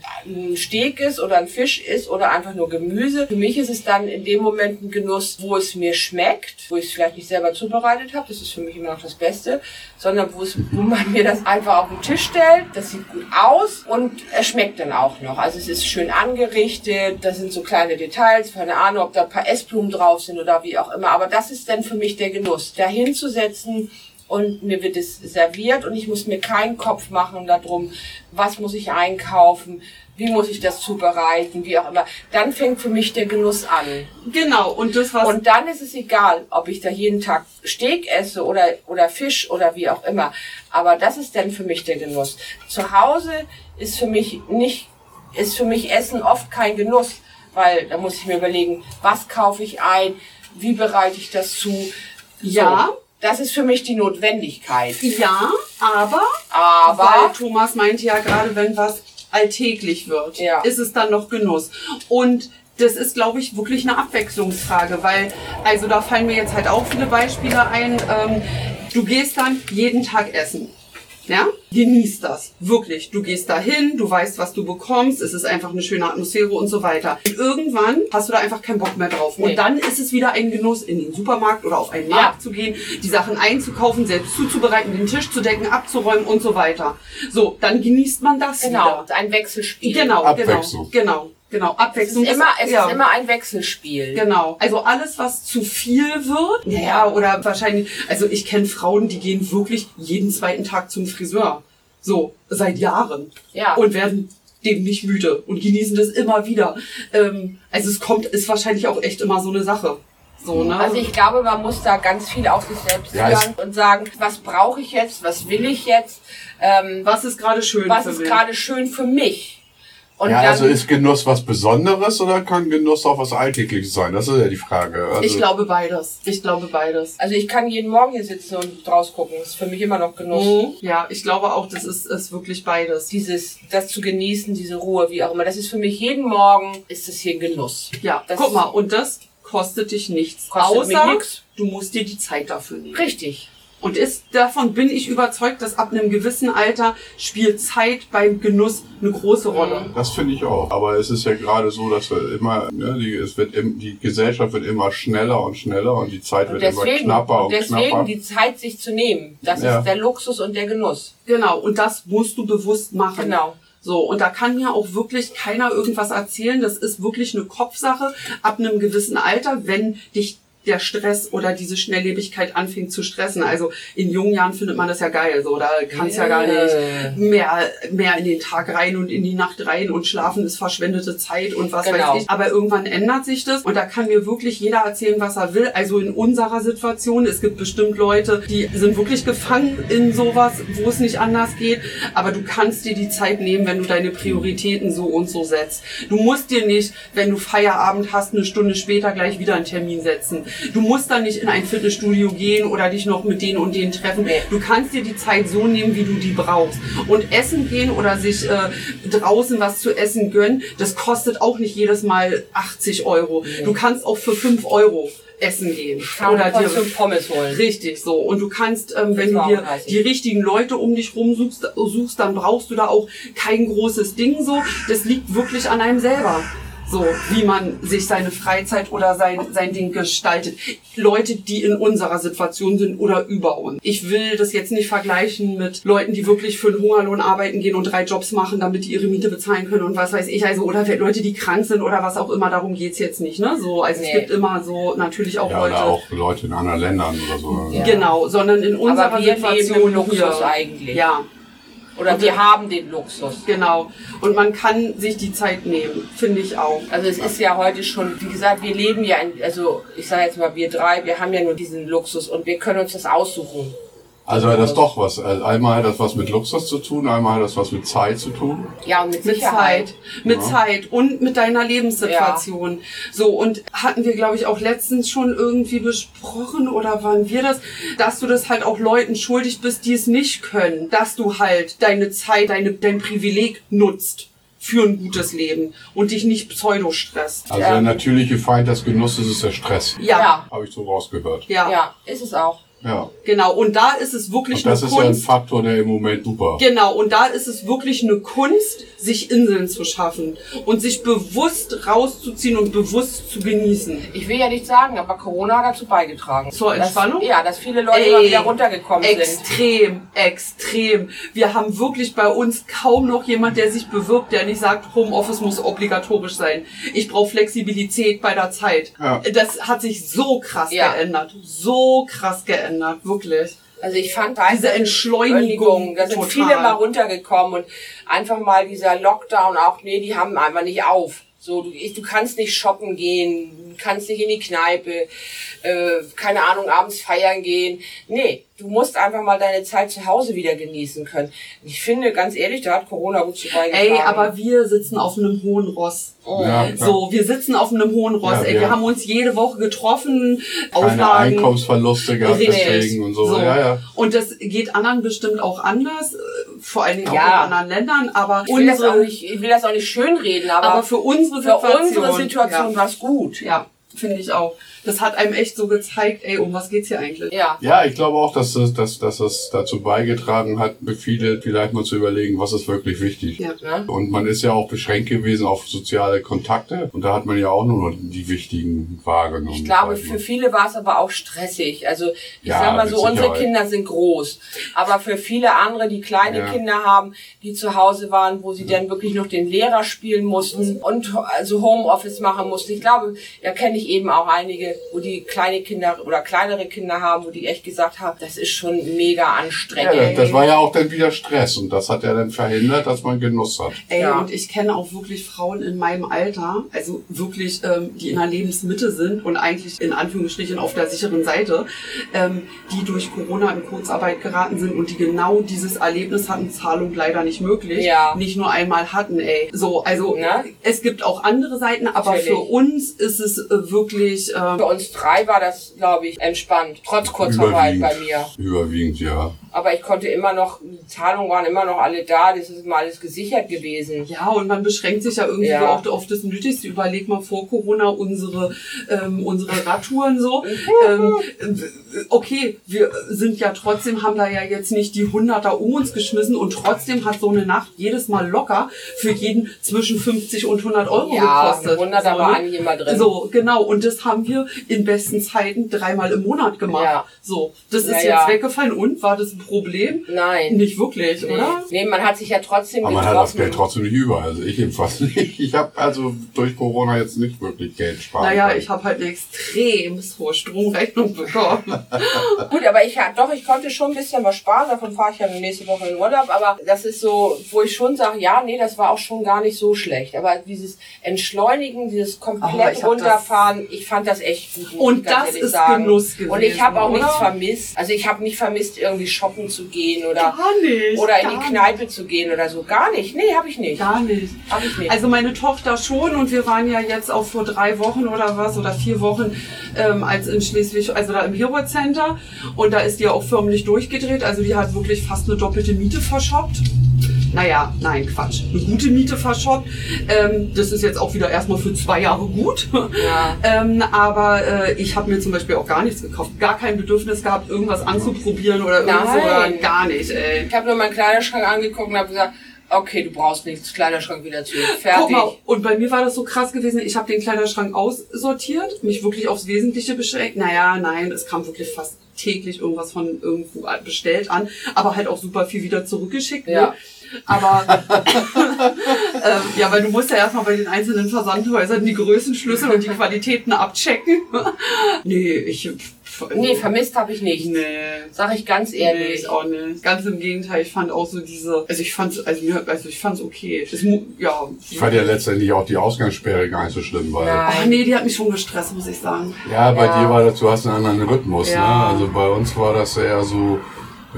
Steak ist oder ein Fisch ist oder einfach nur Gemüse. Für mich ist es dann in dem Moment ein Genuss, wo es mir schmeckt, wo ich es vielleicht nicht selber zubereitet habe, das ist für mich immer noch das Beste, sondern wo, es, wo man mir das einfach auf den Tisch stellt, das sieht gut aus und es schmeckt dann auch noch. Also es ist schön angerichtet, da sind so kleine Details, keine Ahnung, ob da ein paar Essblumen drauf sind oder wie auch immer, aber das ist dann für mich der Genuss, da hinzusetzen und mir wird es serviert und ich muss mir keinen Kopf machen darum, was muss ich einkaufen, wie muss ich das zubereiten, wie auch immer. Dann fängt für mich der Genuss an. Genau. Und das, was Und dann ist es egal, ob ich da jeden Tag Steak esse oder, oder Fisch oder wie auch immer. Aber das ist dann für mich der Genuss. Zu Hause ist für mich nicht, ist für mich Essen oft kein Genuss, weil da muss ich mir überlegen, was kaufe ich ein, wie bereite ich das zu. Ja. So, das ist für mich die Notwendigkeit. ja, aber Aber Weil Thomas meinte ja gerade, wenn was alltäglich wird, Ja. ist es dann noch Genuss. Und das ist, glaube ich, wirklich eine Abwechslungsfrage, weil, also da fallen mir jetzt halt auch viele Beispiele ein. Ähm, du gehst dann jeden Tag essen. Ja? Genieß das. Wirklich. Du gehst dahin, du weißt, was du bekommst, es ist einfach eine schöne Atmosphäre und so weiter. Und irgendwann hast du da einfach keinen Bock mehr drauf. Nee. Und dann ist es wieder ein Genuss, in den Supermarkt oder auf einen Ja. Markt zu gehen, die Sachen einzukaufen, selbst zuzubereiten, den Tisch zu decken, abzuräumen und so weiter. So, dann genießt man das genau, wieder. ein Wechselspiel. Genau, Abwechslung. genau, genau, genau. Es Abwechslung ist immer, es ja. ist immer ein Wechselspiel. Genau. Also alles, was zu viel wird, ja, oder wahrscheinlich, also ich kenne Frauen, die gehen wirklich jeden zweiten Tag zum Friseur. So, seit Jahren. Ja. Und werden dem nicht müde und genießen das immer wieder. Ähm, also es kommt, ist wahrscheinlich auch echt immer so eine Sache. So, ne? Also ich glaube, man muss da ganz viel auf sich selbst Ja, hören und sagen, was brauche ich jetzt, was will ich jetzt, ähm, was ist gerade schön was für ist gerade schön für mich. Und ja, dann, also ist Genuss was Besonderes oder kann Genuss auch was Alltägliches sein? Das ist ja die Frage. Also, Ich glaube beides. Ich glaube beides. also ich kann jeden Morgen hier sitzen und draus gucken. Das ist für mich immer noch Genuss. Mhm. Ja, ich glaube auch, das ist, ist wirklich beides. Dieses, das zu genießen, diese Ruhe, wie auch immer. Das ist für mich jeden Morgen, ist das hier ein Genuss. Ja, Das- guck mal, und das kostet dich nichts. Kostet mich außer nix. du musst dir die Zeit dafür nehmen. Richtig. Und ist, davon bin ich überzeugt, dass ab einem gewissen Alter spielt Zeit beim Genuss eine große Rolle. Das finde ich auch. Aber es ist ja gerade so, dass wir immer, ne, die, es wird im, die Gesellschaft wird immer schneller und schneller und die Zeit wird immer deswegen, knapper und deswegen knapper. die Zeit sich zu nehmen. Das Ja. ist der Luxus und der Genuss. Genau, und das musst du bewusst machen. Genau. So, und da kann mir auch wirklich keiner irgendwas erzählen. Das ist wirklich eine Kopfsache ab einem gewissen Alter, wenn dich der Stress oder diese Schnelllebigkeit anfängt zu stressen. Also in jungen Jahren findet man das ja geil. So, da kannst ja gar nicht mehr, mehr in den Tag rein und in die Nacht rein und schlafen ist verschwendete Zeit und was Genau. weiß ich. Aber irgendwann ändert sich das und da kann mir wirklich jeder erzählen, was er will. Also in unserer Situation, es gibt bestimmt Leute, die sind wirklich gefangen in sowas, wo es nicht anders geht. Aber du kannst dir die Zeit nehmen, wenn du deine Prioritäten so und so setzt. Du musst dir nicht, wenn du Feierabend hast, eine Stunde später gleich wieder einen Termin setzen. Du musst dann nicht in ein Fitnessstudio gehen oder dich noch mit denen und denen treffen. Du kannst dir die Zeit so nehmen, wie du die brauchst. Und essen gehen oder sich äh, draußen was zu essen gönnen, das kostet auch nicht jedes Mal 80 Euro. Du kannst auch für 5 Euro essen gehen. Oder Oder dir Pommes holen. Richtig so. Und du kannst, ähm, wenn du dir auch 30. die richtigen Leute um dich rum suchst, suchst, dann brauchst du da auch kein großes Ding so. Das liegt wirklich an einem selber. So, wie man sich seine Freizeit oder sein, sein Ding gestaltet. Leute, die in unserer Situation sind oder über uns. Ich will das jetzt nicht vergleichen mit Leuten, die wirklich für einen Hungerlohn arbeiten gehen und drei Jobs machen, damit die ihre Miete bezahlen können und was weiß ich. Also, oder Leute, die krank sind oder was auch immer. Darum geht's jetzt nicht, ne? So, also Nee. es gibt immer so natürlich auch ja, Leute. oder auch Leute in anderen Ländern oder so. Ja. Genau, sondern in unserer Aber wir leben Situation im Luxus hier. eigentlich. Ja, Oder wir haben den Luxus. genau. Und man kann sich die Zeit nehmen, finde ich auch. Also es ist ja heute schon, wie gesagt, wir leben ja, in, also ich sage jetzt mal, wir drei, wir haben ja nur diesen Luxus und wir können uns das aussuchen. Also hat das doch was. Also einmal hat das was mit Luxus zu tun, einmal hat das was mit Zeit zu tun. Ja, mit, Mit. Zeit, mit Ja. Zeit und mit deiner Lebenssituation. So, und hatten wir, glaube ich, auch letztens schon irgendwie besprochen oder waren wir das, dass du das halt auch Leuten schuldig bist, die es nicht können. Dass du halt deine Zeit, deine, dein Privileg nutzt für ein gutes Leben und dich nicht pseudostresst. Also Ja. der natürliche Feind des Genusses ist der Stress. Ja, Ja. Habe ich so rausgehört. ja, Ja, ist es auch. Ja. genau. Und da ist es wirklich Und das eine ist ja ein Kunst. Faktor, der im Moment super. Genau, und da ist es wirklich eine Kunst, sich Inseln zu schaffen und sich bewusst rauszuziehen und bewusst zu genießen. Ich will ja nicht sagen, aber Corona hat dazu beigetragen. Zur Entspannung? Dass, ja, dass viele Leute Ey, mal wieder runtergekommen sind. Extrem, extrem. Wir haben wirklich bei uns kaum noch jemand, der sich bewirbt, der nicht sagt, Homeoffice muss obligatorisch sein. Ich brauche Flexibilität bei der Zeit. Ja. Das hat sich so krass Ja. geändert. So krass geändert, wirklich. Also ich fand Diese Entschleunigung da sind total. viele mal runtergekommen und einfach mal dieser Lockdown auch, nee, die haben einfach nicht auf. So, du, ich, du kannst nicht shoppen gehen, kannst nicht in die Kneipe, äh, keine Ahnung, abends feiern gehen. Nee, du musst einfach mal deine Zeit zu Hause wieder genießen können. Ich finde, ganz ehrlich, da hat Corona gut zu beigetragen. Ey, aber wir sitzen auf einem hohen Ross. Ja, klar. So, wir sitzen auf einem hohen Ross. Ja, ey, wir wir haben- uns jede Woche getroffen, Keine Auflagen. Einkommensverluste gehabt deswegen und so. So. Ja, ja. Und das geht anderen bestimmt auch anders, vor allen Dingen auch Ja. in anderen Ländern, aber ich will, das auch unsere, nicht, ich will das auch nicht schönreden, aber, aber für unsere für Situation, unsere Situation ja, war's gut. ja finde ich auch. Das hat einem echt so gezeigt, ey, um was geht's hier eigentlich? Ja. Ja, ich glaube auch, dass das, dass, dass das dazu beigetragen hat, für viele vielleicht mal zu überlegen, was ist wirklich wichtig. Ja. Ne? Und man ist ja auch beschränkt gewesen auf soziale Kontakte. Und da hat man ja auch nur die wichtigen wahrgenommen. Ich glaube, für viele war es aber auch stressig. Also ich Ja, sag mal so, unsere. Kinder sind groß. Aber für viele andere, die kleine Ja. Kinder haben, die zu Hause waren, wo sie dann wirklich noch den Lehrer spielen mussten und also Homeoffice machen mussten. Ich glaube, da kenne ich eben auch einige, Familie, wo die kleine Kinder oder kleinere Kinder haben, wo die echt gesagt haben, das ist schon mega Ja, anstrengend. das, das war ja auch dann wieder Stress und das hat ja dann verhindert, dass man Genuss hat. Ey, Ja. und ich kenne auch wirklich Frauen in meinem Alter, also wirklich, ähm, die in der Lebensmitte sind und eigentlich in Anführungsstrichen auf der sicheren Seite, ähm, die durch Corona in Kurzarbeit geraten sind und die genau dieses Erlebnis hatten, Zahlung leider nicht möglich, Ja. nicht nur einmal hatten, ey. So, also Ne? es gibt auch andere Seiten, aber Natürlich. für uns ist es äh, wirklich, ähm, Für uns drei war das, glaube ich, entspannt. Trotz Kurzarbeit bei mir. Überwiegend, ja. Aber ich konnte immer noch, die Zahlungen waren immer noch alle da, das ist immer alles gesichert gewesen. Ja, und man beschränkt sich ja irgendwie Ja. so auch auf das Nötigste. Überleg mal vor Corona unsere, ähm, unsere Radtouren so. ähm, äh, okay, wir sind ja trotzdem, haben da ja jetzt nicht die Hunderter um uns geschmissen und trotzdem hat so eine Nacht jedes Mal locker für jeden zwischen 50 und 100 Euro Ja, gekostet. 100 so, war ne? eigentlich immer drin. So, genau. Und das haben wir in besten Zeiten dreimal im Monat gemacht. Ja. So, das ist Ja, jetzt ja. weggefallen und war das Problem? Nein. Nicht wirklich, Nee. oder? nee, man hat sich ja trotzdem Aber man getroffen. hat das Geld trotzdem nicht über. Also ich jedenfalls nicht. Ich habe also durch Corona jetzt nicht wirklich Geld sparen Naja, können. ich habe halt eine extrem hohe Stromrechnung bekommen. *laughs* Gut, aber ich ja, doch, ich konnte schon ein bisschen was sparen, davon fahre ich ja nächste Woche in Urlaub, aber das ist so, wo ich schon sage, ja, nee, das war auch schon gar nicht so schlecht. Aber dieses Entschleunigen, dieses komplett ich runterfahren, ich fand das echt gut. Und das ist sagen. Genuss Und ich habe auch gewesen, nichts oder? vermisst. Also ich habe nicht vermisst, irgendwie shoppen zu gehen oder, Gar nicht. oder in gar die Kneipe zu gehen oder so. Gar nicht. Nee, habe ich nicht. Gar nicht. Hab ich nicht. Also meine Tochter schon und wir waren ja jetzt auch vor drei Wochen oder was oder vier Wochen ähm, als in Schleswig, also da im Hero Center und da ist die auch förmlich durchgedreht. Also die hat wirklich fast eine doppelte Miete verschoppt. Naja, nein, Quatsch. Eine gute Miete verschoppt. Ähm, das ist jetzt auch wieder erstmal für zwei Jahre gut. Ja. *laughs* ähm, aber äh, ich habe mir zum Beispiel auch gar nichts gekauft. Gar kein Bedürfnis gehabt, irgendwas anzuprobieren oder irgendwas. Oder gar nicht, ey. Ich habe nur meinen Kleiderschrank angeguckt und habe gesagt, okay, du brauchst nichts, Kleiderschrank wieder zu. Fertig. Guck mal, und bei mir war das so krass gewesen, ich habe den Kleiderschrank aussortiert, mich wirklich aufs Wesentliche beschränkt. Naja, nein, es kam wirklich fast täglich irgendwas von irgendwo bestellt an, aber halt auch super viel wieder zurückgeschickt. Ne? Aber *laughs* ähm, ja, weil du musst ja erstmal bei den einzelnen Versandhäusern die Größenschlüssel und die Qualitäten abchecken. *laughs* nee, ich. Nee, vermisst habe ich nicht. Nee. Sag ich ganz Nee, ehrlich. ich auch nicht. Ganz im Gegenteil, ich fand auch so diese, also ich fand's, also also ich fand's okay. Mu- ja. Ich fand ja letztendlich auch die Ausgangssperre gar nicht so schlimm, weil. Ach nee, die hat mich schon gestresst, muss ich sagen. ja, bei Ja. dir war das, du hast einen anderen Rhythmus, Ja. ne? Also bei uns war das eher so,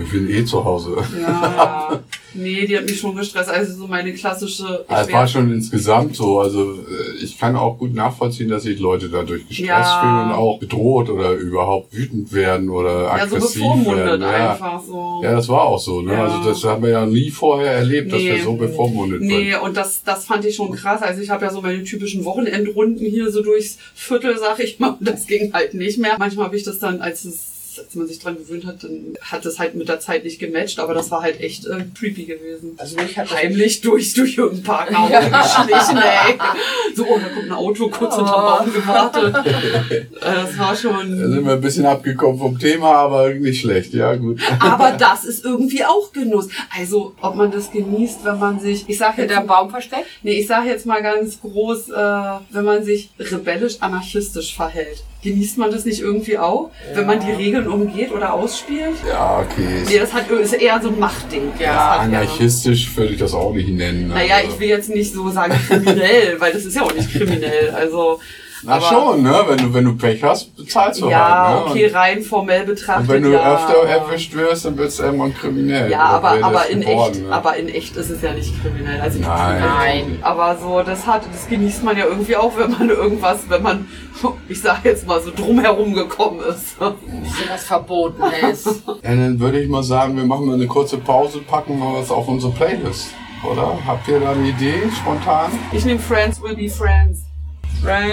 ich bin eh zu Hause. Ja. nee, die hat mich schon gestresst. Also so meine klassische. ich Es war schon insgesamt so, also äh, ich kann auch gut nachvollziehen, dass sich Leute dadurch gestresst Ja. fühlen und auch bedroht oder überhaupt wütend werden oder ja, so aggressiv bevormundet werden. Ja. einfach so. ja, das war auch so, ne? Ja. Also das haben wir ja nie vorher erlebt, dass Nee. wir so bevormundet Nee, waren. und das, das fand ich schon krass. Also ich habe ja so meine typischen Wochenendrunden hier so durchs Viertel, sag ich mal. *laughs* Das ging halt nicht mehr. Manchmal habe ich das dann, als es als man sich dran gewöhnt hat, dann hat das halt mit der Zeit nicht gematcht, aber das war halt echt äh, creepy gewesen. Also mich hat Heimlich durch, durch irgendeinen Parkhaus *laughs* Ja. geschlichen, ey. So, oh, da kommt ein Auto, kurz Oh. unter Baum gewartet. *laughs* Äh, das war Da schon... sind wir ein bisschen abgekommen vom Thema, aber nicht schlecht, ja gut. Aber das ist irgendwie auch Genuss. Also, ob man das genießt, wenn man sich... Ich sag jetzt hinter Baum versteckt. Nee, ich sage jetzt mal ganz groß, äh, wenn man sich rebellisch-anarchistisch verhält. Genießt man das nicht irgendwie auch? Wenn man die Regeln umgeht oder ausspielt? Ja, okay. Nee, das hat, ist eher so ein Machtding. Ja, hat Anarchistisch würde ich das auch nicht nennen. Naja, also. ich will jetzt nicht so sagen kriminell, *laughs* weil das ist ja auch nicht kriminell. Also, Na aber- schon, ne? Wenn du, wenn du Pech hast, bezahlst du ja, halt, ne? okay, rein formell betrachtet. Und wenn du ja, öfter aber- erwischt wirst, dann wirst du irgendwann kriminell. Ja, aber, aber das in geworden, echt, ne? aber in echt ist es ja nicht kriminell. Also Nein. Nein. Aber so, das hat, das genießt man ja irgendwie auch, wenn man irgendwas, wenn man, ich sag jetzt mal so drumherum gekommen ist. Dass was verboten ist. Ja, dann würde ich mal sagen, wir machen mal eine kurze Pause, packen mal was auf unsere Playlist. Oder? Habt ihr da eine Idee, spontan? Ich nehme Friends will be Friends.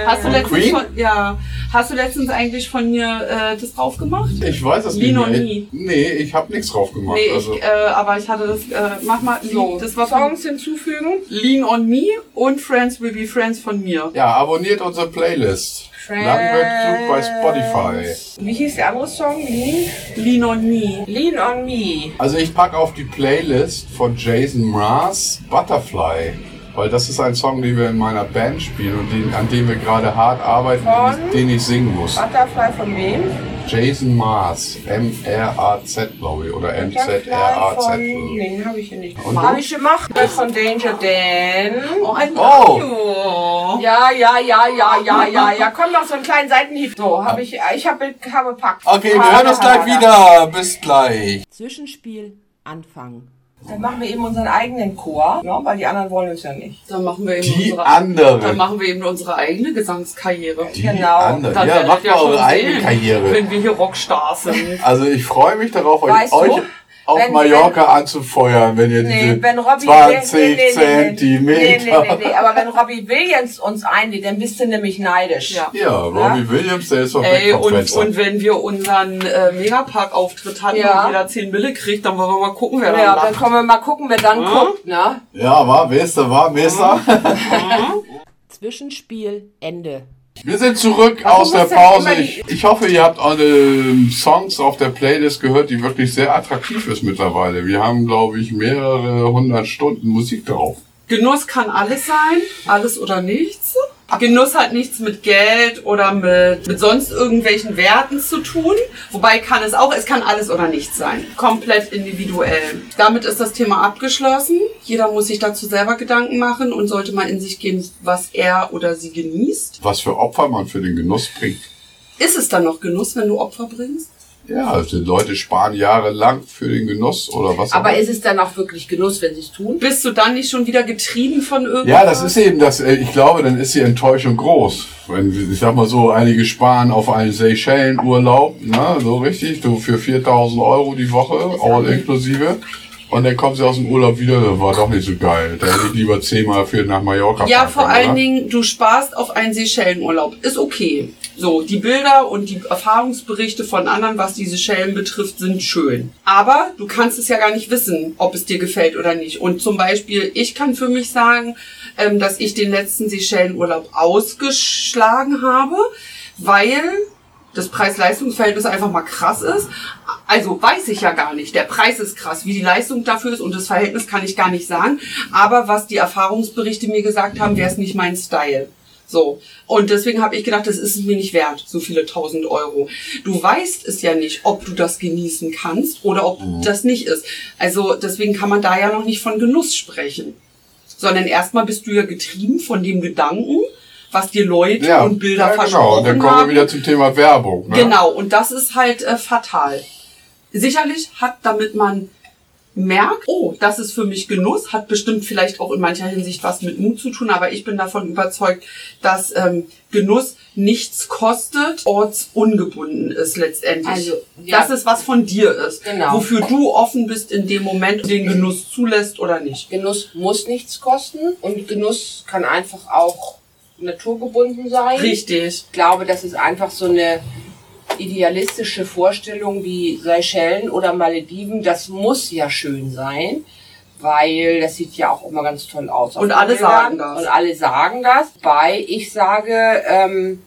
Hast du letztens Queen? von, ja, hast du letztens eigentlich von mir äh, das drauf gemacht? Ich weiß es Lean nicht. on mehr. Me. Nee, ich habe nichts drauf gemacht. Nee, also, ich, äh, aber ich hatte das, äh, mach mal, So, das war Songs hinzufügen. Lean on Me und Friends will be Friends von mir. ja, abonniert unsere Playlist. Langweilig bei Spotify. Wie hieß der andere Song? Lean? Lean on Me. Lean on Me. Also ich pack auf die Playlist von Jason Mraz Butterfly. Weil das ist ein Song, den wir in meiner Band spielen und den, an dem wir gerade hart arbeiten, den, ich- den ich singen muss. Butterfly von wem? Jason Mars, M-R-A-Z, glaube ich, oder M-Z-R-A-Z. nee, den habe ich hier nicht. Und du? Habe ich gemacht. Von Danger Dan. Oh, ein Oh. oh. Ja, ja, ja, ja, ja, ja, ja. Komm noch so einen kleinen Seitenhieb. So, habe ich, ich habe, habe packt. Okay, wir hören uns gleich wieder. Bis gleich. Zwischenspiel, Anfang. Dann machen wir eben unseren eigenen Chor, ne, weil die anderen wollen uns ja nicht. Dann machen wir eben Die unsere, andere. Dann machen wir eben unsere eigene Gesangskarriere. Die Genau. andere. Dann Ja, werdet macht ihr mal schon eure eigene sehen, Karriere. Wenn wir hier Rockstars sind. Also ich freue mich darauf, euch, Weißt du, euch auf wenn- Mallorca anzufeuern, wenn ihr Nee, diese wenn Robbie 20 nee, nee, nee, Zentimeter... Nee, nee, nee, nee, aber wenn Robbie Williams uns einlädt, dann bist du nämlich neidisch. Ja. Ja, Robbie Williams, der ist doch Ey, und, Fenster. und wenn wir unseren äh, Megapark-Auftritt hatten Ja. und jeder 10 Mille kriegt, dann wollen wir mal gucken, wer Ja, da dann lacht. kommen wir mal gucken, wer dann Ja. guckt, ne? Ja, war, wer ist da, war, wer ist da? Zwischenspiel, Ende. Wir sind zurück Warum aus der Pause. Ich, ich hoffe, ihr habt alle ähm, Songs auf der Playlist gehört, die wirklich sehr attraktiv ist mittlerweile. Wir haben, glaube ich, mehrere hundert Stunden Musik drauf. Genuss kann alles sein, alles oder nichts. Genuss hat nichts mit Geld oder mit, mit sonst irgendwelchen Werten zu tun. Wobei kann es auch, es kann alles oder nichts sein. Komplett individuell. Damit ist das Thema abgeschlossen. Jeder muss sich dazu selber Gedanken machen und sollte mal in sich gehen, was er oder sie genießt. Was für Opfer man für den Genuss bringt. Ist es dann noch Genuss, wenn du Opfer bringst? Ja, also die Leute sparen jahrelang für den Genuss oder was Aber auch immer. ist es dann auch wirklich Genuss, wenn sie es tun? Bist du dann nicht schon wieder getrieben von irgendwas? Ja, das ist eben das. äh, Ich glaube, dann ist die Enttäuschung groß. Wenn, ich sag mal so, einige sparen auf einen Seychellen-Urlaub, ne, so richtig, du für 4000 Euro die Woche, all inklusive. Und dann kommen sie aus dem Urlaub wieder, war doch nicht so geil. Da hätte ich lieber zehnmal für nach Mallorca Ja, vor können, allen oder? Dingen, du sparst auf einen Seychellenurlaub. Ist okay. So, die Bilder und die Erfahrungsberichte von anderen, was die Seychellen betrifft, sind schön. Aber du kannst es ja gar nicht wissen, ob es dir gefällt oder nicht. Und zum Beispiel, ich kann für mich sagen, ähm, dass ich den letzten Seychellenurlaub ausgeschlagen habe, weil das Preis-Leistungs-Verhältnis einfach mal krass ist. Also weiß ich ja gar nicht. Der Preis ist krass. Wie die Leistung dafür ist und das Verhältnis kann ich gar nicht sagen. Aber was die Erfahrungsberichte mir gesagt haben, wäre es nicht mein Style. So. Und deswegen habe ich gedacht, das ist mir nicht wert, so viele tausend Euro. Du weißt es ja nicht, ob du das genießen kannst oder ob das nicht ist. Also deswegen kann man da ja noch nicht von Genuss sprechen. Sondern erstmal bist du ja getrieben von dem Gedanken, was dir Leute ja, und Bilder ja, genau. versprochen Und dann kommen haben. wir wieder zum Thema Werbung. Ne? Genau, und das ist halt äh, fatal. Sicherlich hat, damit man merkt, oh, das ist für mich Genuss, hat bestimmt vielleicht auch in mancher Hinsicht was mit Mut zu tun, aber ich bin davon überzeugt, dass ähm, Genuss nichts kostet, ortsungebunden ist letztendlich. Also, ja. Das ist, was von dir ist. Genau. Wofür du offen bist in dem Moment, den Genuss zulässt oder nicht. Genuss muss nichts kosten und Genuss kann einfach auch naturgebunden sein. Richtig. Ich glaube, das ist einfach so eine idealistische Vorstellung wie Seychellen oder Malediven. Das muss ja schön sein, weil das sieht ja auch immer ganz toll aus. Und alle sagen das. Und alle sagen das. Weil ich sage, ähm,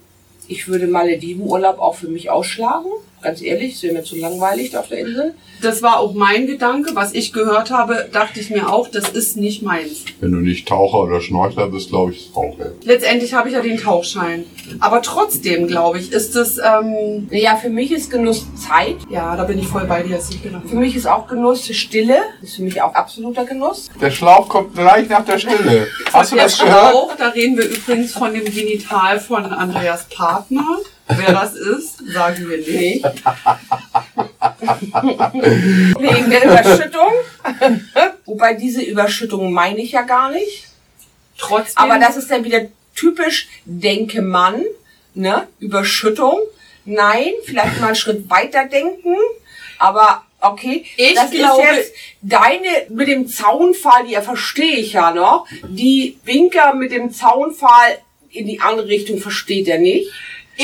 ich würde Maledivenurlaub auch für mich ausschlagen. Ganz ehrlich, es wäre mir zu langweilig auf der Insel. Das war auch mein Gedanke. Was ich gehört habe, dachte ich mir auch, das ist nicht meins. Wenn du nicht Taucher oder Schnorchler bist, glaube ich, ist es auch hell. Letztendlich habe ich ja den Tauchschein. Aber trotzdem, glaube ich, ist es, ähm, Ja, für mich ist Genuss Zeit. ja, da bin ich voll bei dir. Für mich ist auch Genuss Stille. Das ist für mich auch absoluter Genuss. Der Schlauch kommt gleich nach der Stille. *laughs* Hast du das gehört? Schlauch, da reden wir übrigens von dem Genital von Andreas Partner. Wer das ist, sagen wir nicht. Wegen der Überschüttung. Wobei diese Überschüttung meine ich ja gar nicht. Trotzdem. Aber das ist dann wieder typisch Denke Mann, ne? Überschüttung. Nein, vielleicht mal einen Schritt weiter denken. Aber okay, Ich das glaube- ist jetzt deine mit dem Zaunpfahl, die ja verstehe ich ja noch. Die Winker mit dem Zaunpfahl in die andere Richtung versteht er nicht.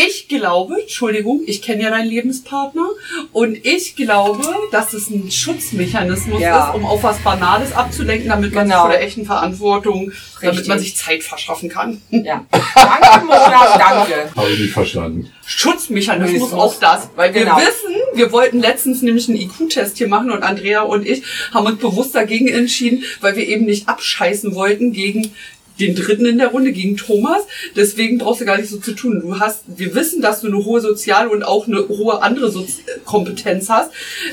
Ich glaube, Entschuldigung, ich kenne ja deinen Lebenspartner und ich glaube, dass es ein Schutzmechanismus Ja. ist, um auf was Banales abzulenken, damit man sich Genau. vor der echten Verantwortung, damit Richtig. man sich Zeit verschaffen kann. Ja. Danke, Mona, danke. Habe ich nicht verstanden. Schutzmechanismus Mechanismus. auch das, weil wir Genau. wissen, wir wollten letztens nämlich einen IQ-Test hier machen und Andrea und ich haben uns bewusst dagegen entschieden, weil wir eben nicht abscheißen wollten gegen den dritten in der Runde gegen Thomas. Deswegen brauchst du gar nicht so zu tun. Du hast, wir wissen, dass du eine hohe soziale und auch eine hohe andere Sozi Kompetenz hast.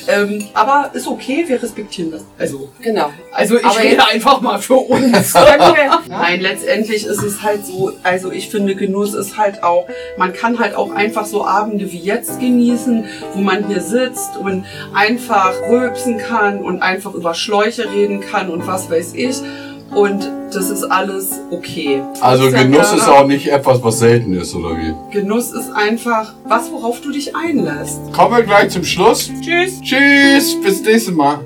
Ähm, aber ist okay, wir respektieren das. Also, Genau. also ich Aber rede einfach mal für uns. *laughs* *laughs* Nein, letztendlich ist es halt so, also ich finde Genuss ist halt auch, man kann halt auch einfach so Abende wie jetzt genießen, wo man hier sitzt und einfach rülpsen kann und einfach über Schläuche reden kann und was weiß ich. Und das ist alles okay. Also Genuss ist auch nicht etwas, was selten ist, oder wie? Genuss ist einfach was, worauf du dich einlässt. Kommen wir gleich zum Schluss. Tschüss. Tschüss, bis nächstes Mal.